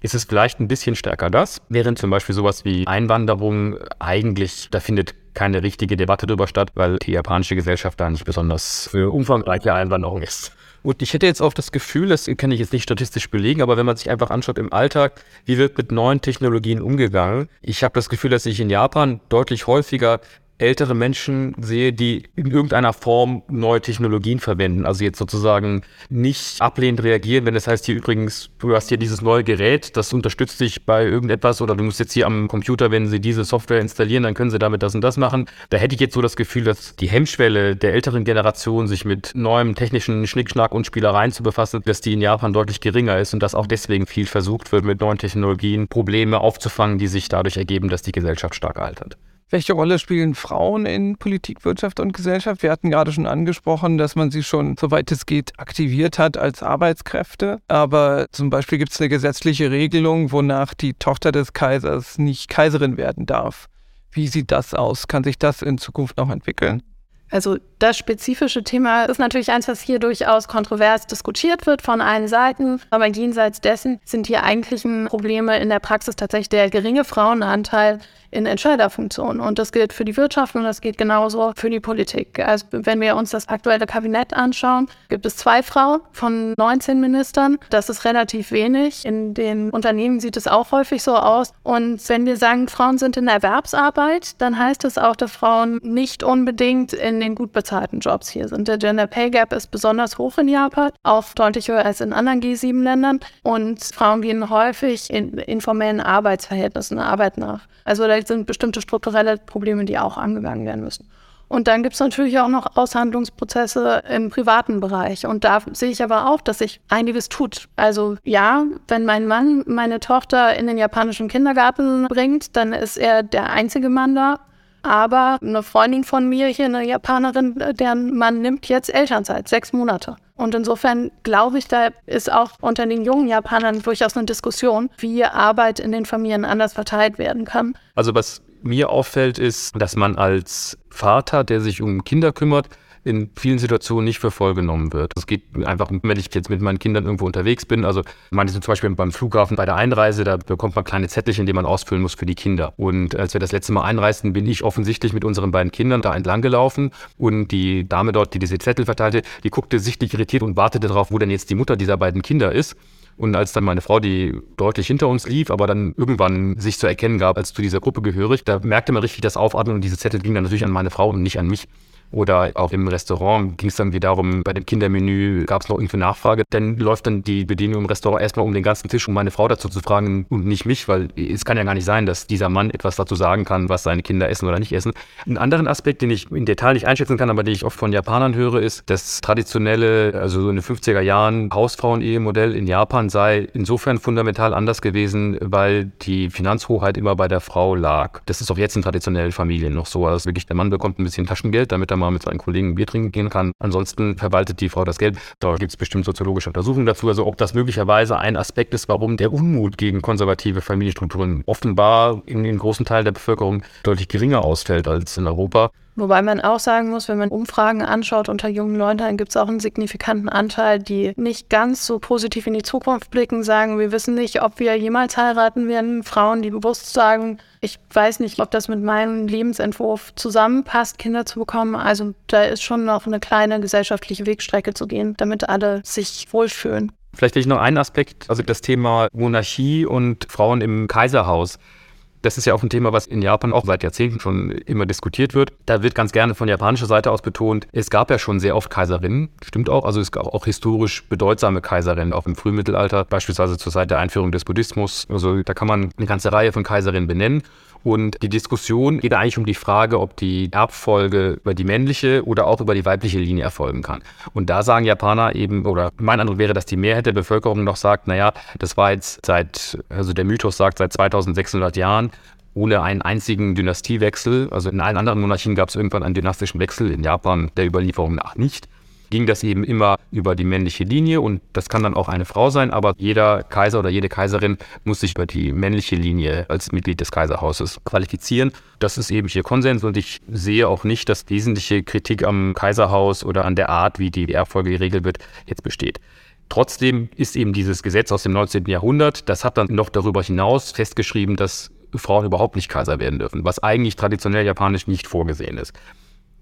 Speaker 2: ist es vielleicht ein bisschen stärker das, während zum Beispiel sowas wie Einwanderung eigentlich, da findet keine richtige Debatte darüber statt, weil die japanische Gesellschaft da nicht besonders für umfangreiche Einwanderung ist. Und ich hätte jetzt auch das Gefühl, das kann ich jetzt nicht statistisch belegen, aber wenn man sich einfach anschaut im Alltag, wie wird mit neuen Technologien umgegangen, ich habe das Gefühl, dass ich in Japan deutlich häufiger ältere Menschen sehe, die in irgendeiner Form neue Technologien verwenden. Also jetzt sozusagen nicht ablehnend reagieren, wenn es heißt, hier übrigens, du hast hier dieses neue Gerät, das unterstützt dich bei irgendetwas oder du musst jetzt hier am Computer, wenn sie diese Software installieren, dann können sie damit das und das machen. Da hätte ich jetzt so das Gefühl, dass die Hemmschwelle der älteren Generation, sich mit neuem technischen Schnickschnack und Spielereien zu befassen, dass die in Japan deutlich geringer ist und dass auch deswegen viel versucht wird, mit neuen Technologien Probleme aufzufangen, die sich dadurch ergeben, dass die Gesellschaft stark altert.
Speaker 1: Welche Rolle spielen Frauen in Politik, Wirtschaft und Gesellschaft? Wir hatten gerade schon angesprochen, dass man sie schon, soweit es geht, aktiviert hat als Arbeitskräfte. Aber zum Beispiel gibt es eine gesetzliche Regelung, wonach die Tochter des Kaisers nicht Kaiserin werden darf. Wie sieht das aus? Kann sich das in Zukunft noch entwickeln?
Speaker 6: Also das spezifische Thema ist natürlich eins, was hier durchaus kontrovers diskutiert wird von allen Seiten. Aber jenseits dessen sind die eigentlichen Probleme in der Praxis tatsächlich der geringe Frauenanteil in Entscheiderfunktionen. Und das gilt für die Wirtschaft und das geht genauso für die Politik. Also wenn wir uns das aktuelle Kabinett anschauen, gibt es zwei Frauen von 19 Ministern. Das ist relativ wenig. In den Unternehmen sieht es auch häufig so aus. Und wenn wir sagen, Frauen sind in Erwerbsarbeit, dann heißt es auch, dass Frauen nicht unbedingt in den gut bezahlten Jobs hier sind. Der Gender Pay Gap ist besonders hoch in Japan, auch deutlich höher als in anderen G7-Ländern. Und Frauen gehen häufig in informellen Arbeitsverhältnissen Arbeit nach. Also da sind bestimmte strukturelle Probleme, die auch angegangen werden müssen. Und dann gibt es natürlich auch noch Aushandlungsprozesse im privaten Bereich. Und da sehe ich aber auch, dass sich einiges tut. Also ja, wenn mein Mann meine Tochter in den japanischen Kindergarten bringt, dann ist er der einzige Mann da. Aber eine Freundin von mir hier, eine Japanerin, deren Mann nimmt jetzt Elternzeit, sechs Monate. Und insofern glaube ich, da ist auch unter den jungen Japanern durchaus eine Diskussion, wie Arbeit in den Familien anders verteilt werden kann.
Speaker 2: Also was mir auffällt, ist, dass man als Vater, der sich um Kinder kümmert, in vielen Situationen nicht für voll genommen wird. Es geht einfach, wenn ich jetzt mit meinen Kindern irgendwo unterwegs bin, also manche sind zum Beispiel beim Flughafen bei der Einreise, da bekommt man kleine Zettelchen, die man ausfüllen muss für die Kinder. Und als wir das letzte Mal einreisten, bin ich offensichtlich mit unseren beiden Kindern da entlang gelaufen und die Dame dort, die diese Zettel verteilte, die guckte sichtlich irritiert und wartete darauf, wo denn jetzt die Mutter dieser beiden Kinder ist. Und als dann meine Frau, die deutlich hinter uns lief, aber dann irgendwann sich zu erkennen gab, als zu dieser Gruppe gehörig, da merkte man richtig das Aufatmen und diese Zettel ging dann natürlich an meine Frau und nicht an mich. Oder auch im Restaurant ging es dann wieder darum, bei dem Kindermenü gab es noch irgendwie Nachfrage. Dann läuft dann die Bedienung im Restaurant erstmal um den ganzen Tisch, um meine Frau dazu zu fragen und nicht mich, weil es kann ja gar nicht sein, dass dieser Mann etwas dazu sagen kann, was seine Kinder essen oder nicht essen. Einen anderen Aspekt, den ich in Detail nicht einschätzen kann, aber den ich oft von Japanern höre, ist, das traditionelle, also so in den 50er Jahren Hausfrauen-Ehemodell in Japan sei insofern fundamental anders gewesen, weil die Finanzhoheit immer bei der Frau lag. Das ist auch jetzt in traditionellen Familien noch so, dass wirklich der Mann bekommt ein bisschen Taschengeld, damit er mal mit seinen Kollegen ein Bier trinken gehen kann. Ansonsten verwaltet die Frau das Geld. Da gibt es bestimmt soziologische Untersuchungen dazu, also ob das möglicherweise ein Aspekt ist, warum der Unmut gegen konservative Familienstrukturen offenbar in den großen Teil der Bevölkerung deutlich geringer ausfällt als in Europa.
Speaker 6: Wobei man auch sagen muss, wenn man Umfragen anschaut unter jungen Leuten, dann gibt es auch einen signifikanten Anteil, die nicht ganz so positiv in die Zukunft blicken, sagen, wir wissen nicht, ob wir jemals heiraten werden. Frauen, die bewusst sagen, ich weiß nicht, ob das mit meinem Lebensentwurf zusammenpasst, Kinder zu bekommen. Also da ist schon noch eine kleine gesellschaftliche Wegstrecke zu gehen, damit alle sich wohlfühlen.
Speaker 2: Vielleicht noch ein Aspekt, also das Thema Monarchie und Frauen im Kaiserhaus. Das ist ja auch ein Thema, was in Japan auch seit Jahrzehnten schon immer diskutiert wird. Da wird ganz gerne von japanischer Seite aus betont, es gab ja schon sehr oft Kaiserinnen, stimmt auch. Also es gab auch historisch bedeutsame Kaiserinnen, auch im Frühmittelalter, beispielsweise zur Zeit der Einführung des Buddhismus. Also da kann man eine ganze Reihe von Kaiserinnen benennen. Und die Diskussion geht eigentlich um die Frage, ob die Erbfolge über die männliche oder auch über die weibliche Linie erfolgen kann. Und da sagen Japaner eben, oder mein Eindruck wäre, dass die Mehrheit der Bevölkerung noch sagt, naja, das war jetzt seit, also der Mythos sagt, seit 2600 Jahren ohne einen einzigen Dynastiewechsel. Also in allen anderen Monarchien gab es irgendwann einen dynastischen Wechsel, in Japan der Überlieferung nach nicht. Ging das eben immer über die männliche Linie und das kann dann auch eine Frau sein, aber jeder Kaiser oder jede Kaiserin muss sich über die männliche Linie als Mitglied des Kaiserhauses qualifizieren. Das ist eben hier Konsens und ich sehe auch nicht, dass wesentliche Kritik am Kaiserhaus oder an der Art, wie die Erbfolge geregelt wird, jetzt besteht. Trotzdem ist eben dieses Gesetz aus dem 19. Jahrhundert, das hat dann noch darüber hinaus festgeschrieben, dass Frauen überhaupt nicht Kaiser werden dürfen, was eigentlich traditionell japanisch nicht vorgesehen ist.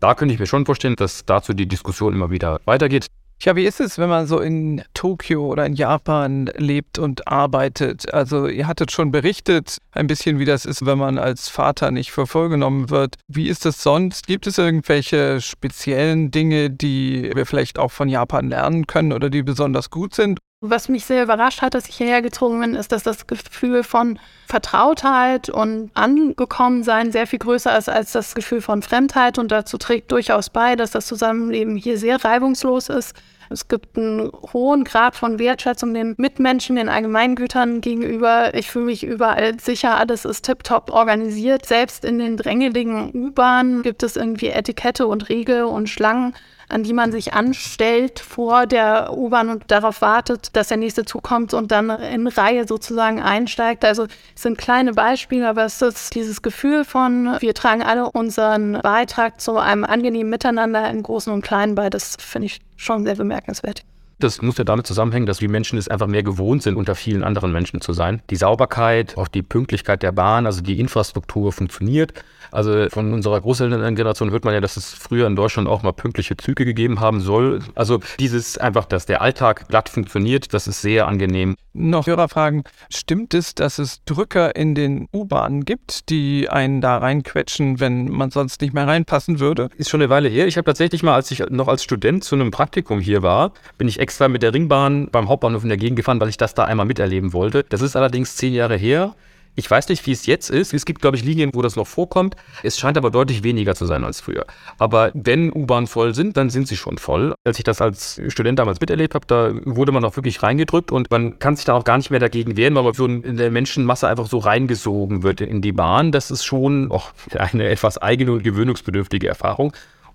Speaker 2: Da könnte ich mir schon vorstellen, dass dazu die Diskussion immer wieder weitergeht.
Speaker 1: Ja, wie ist es, wenn man so in Tokio oder in Japan lebt und arbeitet? Also ihr hattet schon berichtet, ein bisschen wie das ist, wenn man als Vater nicht für voll wird. Wie ist es sonst? Gibt es irgendwelche speziellen Dinge, die wir vielleicht auch von Japan lernen können oder die besonders gut sind?
Speaker 6: Was mich sehr überrascht hat, dass ich hierher gezogen bin, ist, dass das Gefühl von Vertrautheit und Angekommensein sehr viel größer ist als das Gefühl von Fremdheit. Und dazu trägt durchaus bei, dass das Zusammenleben hier sehr reibungslos ist. Es gibt einen hohen Grad von Wertschätzung den Mitmenschen, den Allgemeingütern gegenüber. Ich fühle mich überall sicher, alles ist tiptop organisiert. Selbst in den drängeligen U-Bahnen gibt es irgendwie Etikette und Regel und Schlangen an die man sich anstellt vor der U-Bahn und darauf wartet, dass der nächste zukommt und dann in Reihe sozusagen einsteigt. Also es sind kleine Beispiele, aber es ist dieses Gefühl von, wir tragen alle unseren Beitrag zu einem angenehmen Miteinander im Großen und Kleinen bei. Das finde ich schon sehr bemerkenswert.
Speaker 2: Das muss ja damit zusammenhängen, dass die Menschen es einfach mehr gewohnt sind, unter vielen anderen Menschen zu sein. Die Sauberkeit, auch die Pünktlichkeit der Bahn, also die Infrastruktur funktioniert. Also von unserer Großelterngeneration hört man ja, dass es früher in Deutschland auch mal pünktliche Züge gegeben haben soll. Also dieses einfach, dass der Alltag glatt funktioniert, das ist sehr angenehm.
Speaker 1: Noch Hörerfragen. Stimmt es, dass es Drücker in den U-Bahnen gibt, die einen da reinquetschen, wenn man sonst nicht mehr reinpassen würde?
Speaker 2: Ist schon eine Weile her. Ich habe tatsächlich mal, als ich noch als Student zu einem Praktikum hier war, bin ich extra mit der Ringbahn beim Hauptbahnhof in der Gegend gefahren, weil ich das da einmal miterleben wollte. Das ist allerdings zehn Jahre her. Ich weiß nicht, wie es jetzt ist. Es gibt, glaube ich, Linien, wo das noch vorkommt. Es scheint aber deutlich weniger zu sein als früher. Aber wenn U-Bahnen voll sind, dann sind sie schon voll. Als ich das als Student damals miterlebt habe, da wurde man auch wirklich reingedrückt und man kann sich da auch gar nicht mehr dagegen wehren, weil man in der Menschenmasse einfach so reingesogen wird in die Bahn. Das ist schon auch eine etwas eigene und gewöhnungsbedürftige Erfahrung.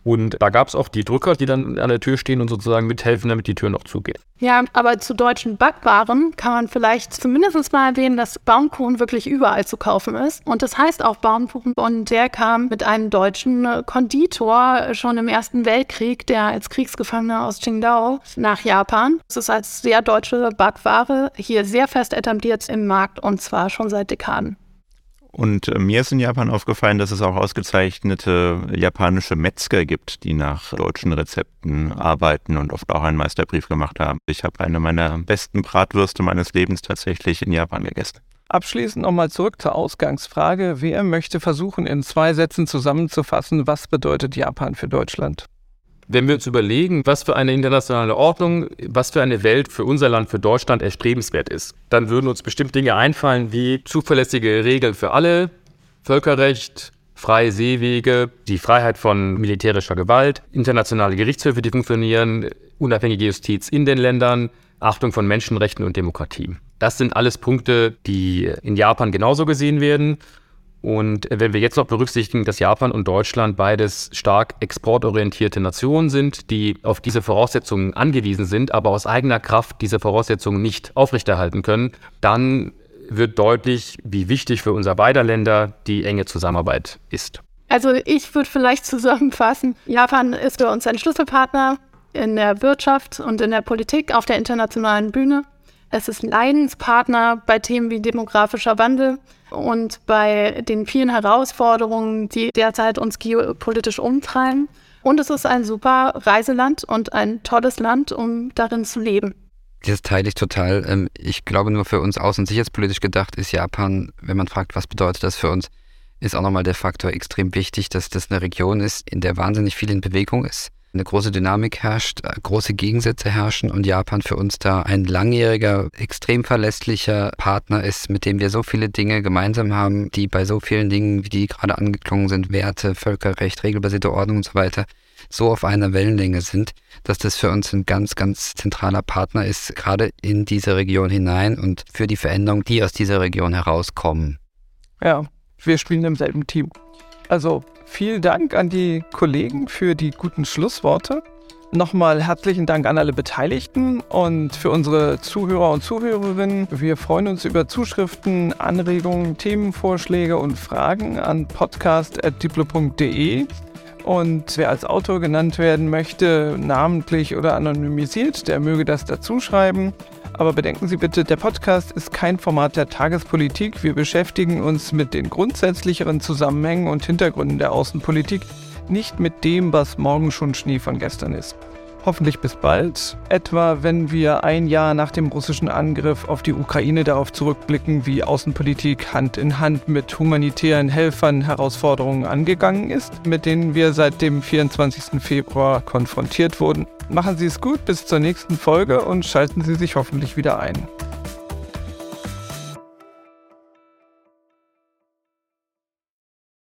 Speaker 2: Und da gab es auch die Drücker, die dann an der Tür stehen und sozusagen mithelfen, damit die Tür noch zugeht.
Speaker 6: Ja, aber zu deutschen Backwaren kann man vielleicht zumindest mal erwähnen, dass Baumkuchen wirklich überall zu kaufen ist. Und das heißt auch Baumkuchen. Und der kam mit einem deutschen Konditor schon im Ersten Weltkrieg, der als Kriegsgefangener aus Qingdao nach Japan. Es ist als sehr deutsche Backware hier sehr fest etabliert im Markt und zwar schon seit Dekaden.
Speaker 5: Und äh, mir ist in Japan aufgefallen, dass es auch ausgezeichnete japanische Metzger gibt, die nach deutschen Rezepten arbeiten und oft auch einen Meisterbrief gemacht haben. Ich habe eine meiner besten Bratwürste meines Lebens tatsächlich in Japan gegessen.
Speaker 1: Abschließend nochmal zurück zur Ausgangsfrage. Wer möchte versuchen, in zwei Sätzen zusammenzufassen, was bedeutet Japan für Deutschland?
Speaker 2: Wenn wir uns überlegen, was für eine internationale Ordnung, was für eine Welt für unser Land, für Deutschland erstrebenswert ist, dann würden uns bestimmt Dinge einfallen wie zuverlässige Regeln für alle, Völkerrecht, freie Seewege, die Freiheit von militärischer Gewalt, internationale Gerichtshöfe, die funktionieren, unabhängige Justiz in den Ländern, Achtung von Menschenrechten und Demokratie. Das sind alles Punkte, die in Japan genauso gesehen werden und wenn wir jetzt noch berücksichtigen, dass Japan und Deutschland beides stark exportorientierte Nationen sind, die auf diese Voraussetzungen angewiesen sind, aber aus eigener Kraft diese Voraussetzungen nicht aufrechterhalten können, dann wird deutlich, wie wichtig für unser beider Länder die enge Zusammenarbeit ist.
Speaker 6: Also ich würde vielleicht zusammenfassen, Japan ist für uns ein Schlüsselpartner in der Wirtschaft und in der Politik auf der internationalen Bühne. Es ist Leidenspartner bei Themen wie demografischer Wandel und bei den vielen Herausforderungen, die derzeit uns geopolitisch umtreiben. Und es ist ein super Reiseland und ein tolles Land, um darin zu leben.
Speaker 3: Das teile ich total. Ähm, ich glaube, nur für uns außen- und sicherheitspolitisch gedacht ist Japan, wenn man fragt, was bedeutet das für uns, ist auch nochmal der Faktor extrem wichtig, dass das eine Region ist, in der wahnsinnig viel in Bewegung ist eine große Dynamik herrscht, äh, große Gegensätze herrschen und Japan für uns da ein langjähriger, extrem verlässlicher Partner ist, mit dem wir so viele Dinge gemeinsam haben, die bei so vielen Dingen, wie die gerade angeklungen sind, Werte, Völkerrecht, regelbasierte Ordnung und so weiter, so auf einer Wellenlänge sind, dass das für uns ein ganz, ganz zentraler Partner ist, gerade in diese Region hinein und für die Veränderungen, die aus dieser Region herauskommen.
Speaker 1: Ja, wir spielen im selben Team. Also vielen Dank an die Kollegen für die guten Schlussworte. Nochmal herzlichen Dank an alle Beteiligten und für unsere Zuhörer und Zuhörerinnen. Wir freuen uns über Zuschriften, Anregungen, Themenvorschläge und Fragen an podcast.diplo.de. Und wer als Autor genannt werden möchte, namentlich oder anonymisiert, der möge das dazu schreiben. Aber bedenken Sie bitte, der Podcast ist kein Format der Tagespolitik. Wir beschäftigen uns mit den grundsätzlicheren Zusammenhängen und Hintergründen der Außenpolitik nicht mit dem, was morgen schon Schnee von gestern ist. Hoffentlich bis bald, etwa wenn wir ein Jahr nach dem russischen Angriff auf die Ukraine darauf zurückblicken, wie Außenpolitik Hand in Hand mit humanitären Helfern Herausforderungen angegangen ist, mit denen wir seit dem 24. Februar konfrontiert wurden. Machen Sie es gut bis zur nächsten Folge und schalten Sie sich hoffentlich wieder ein.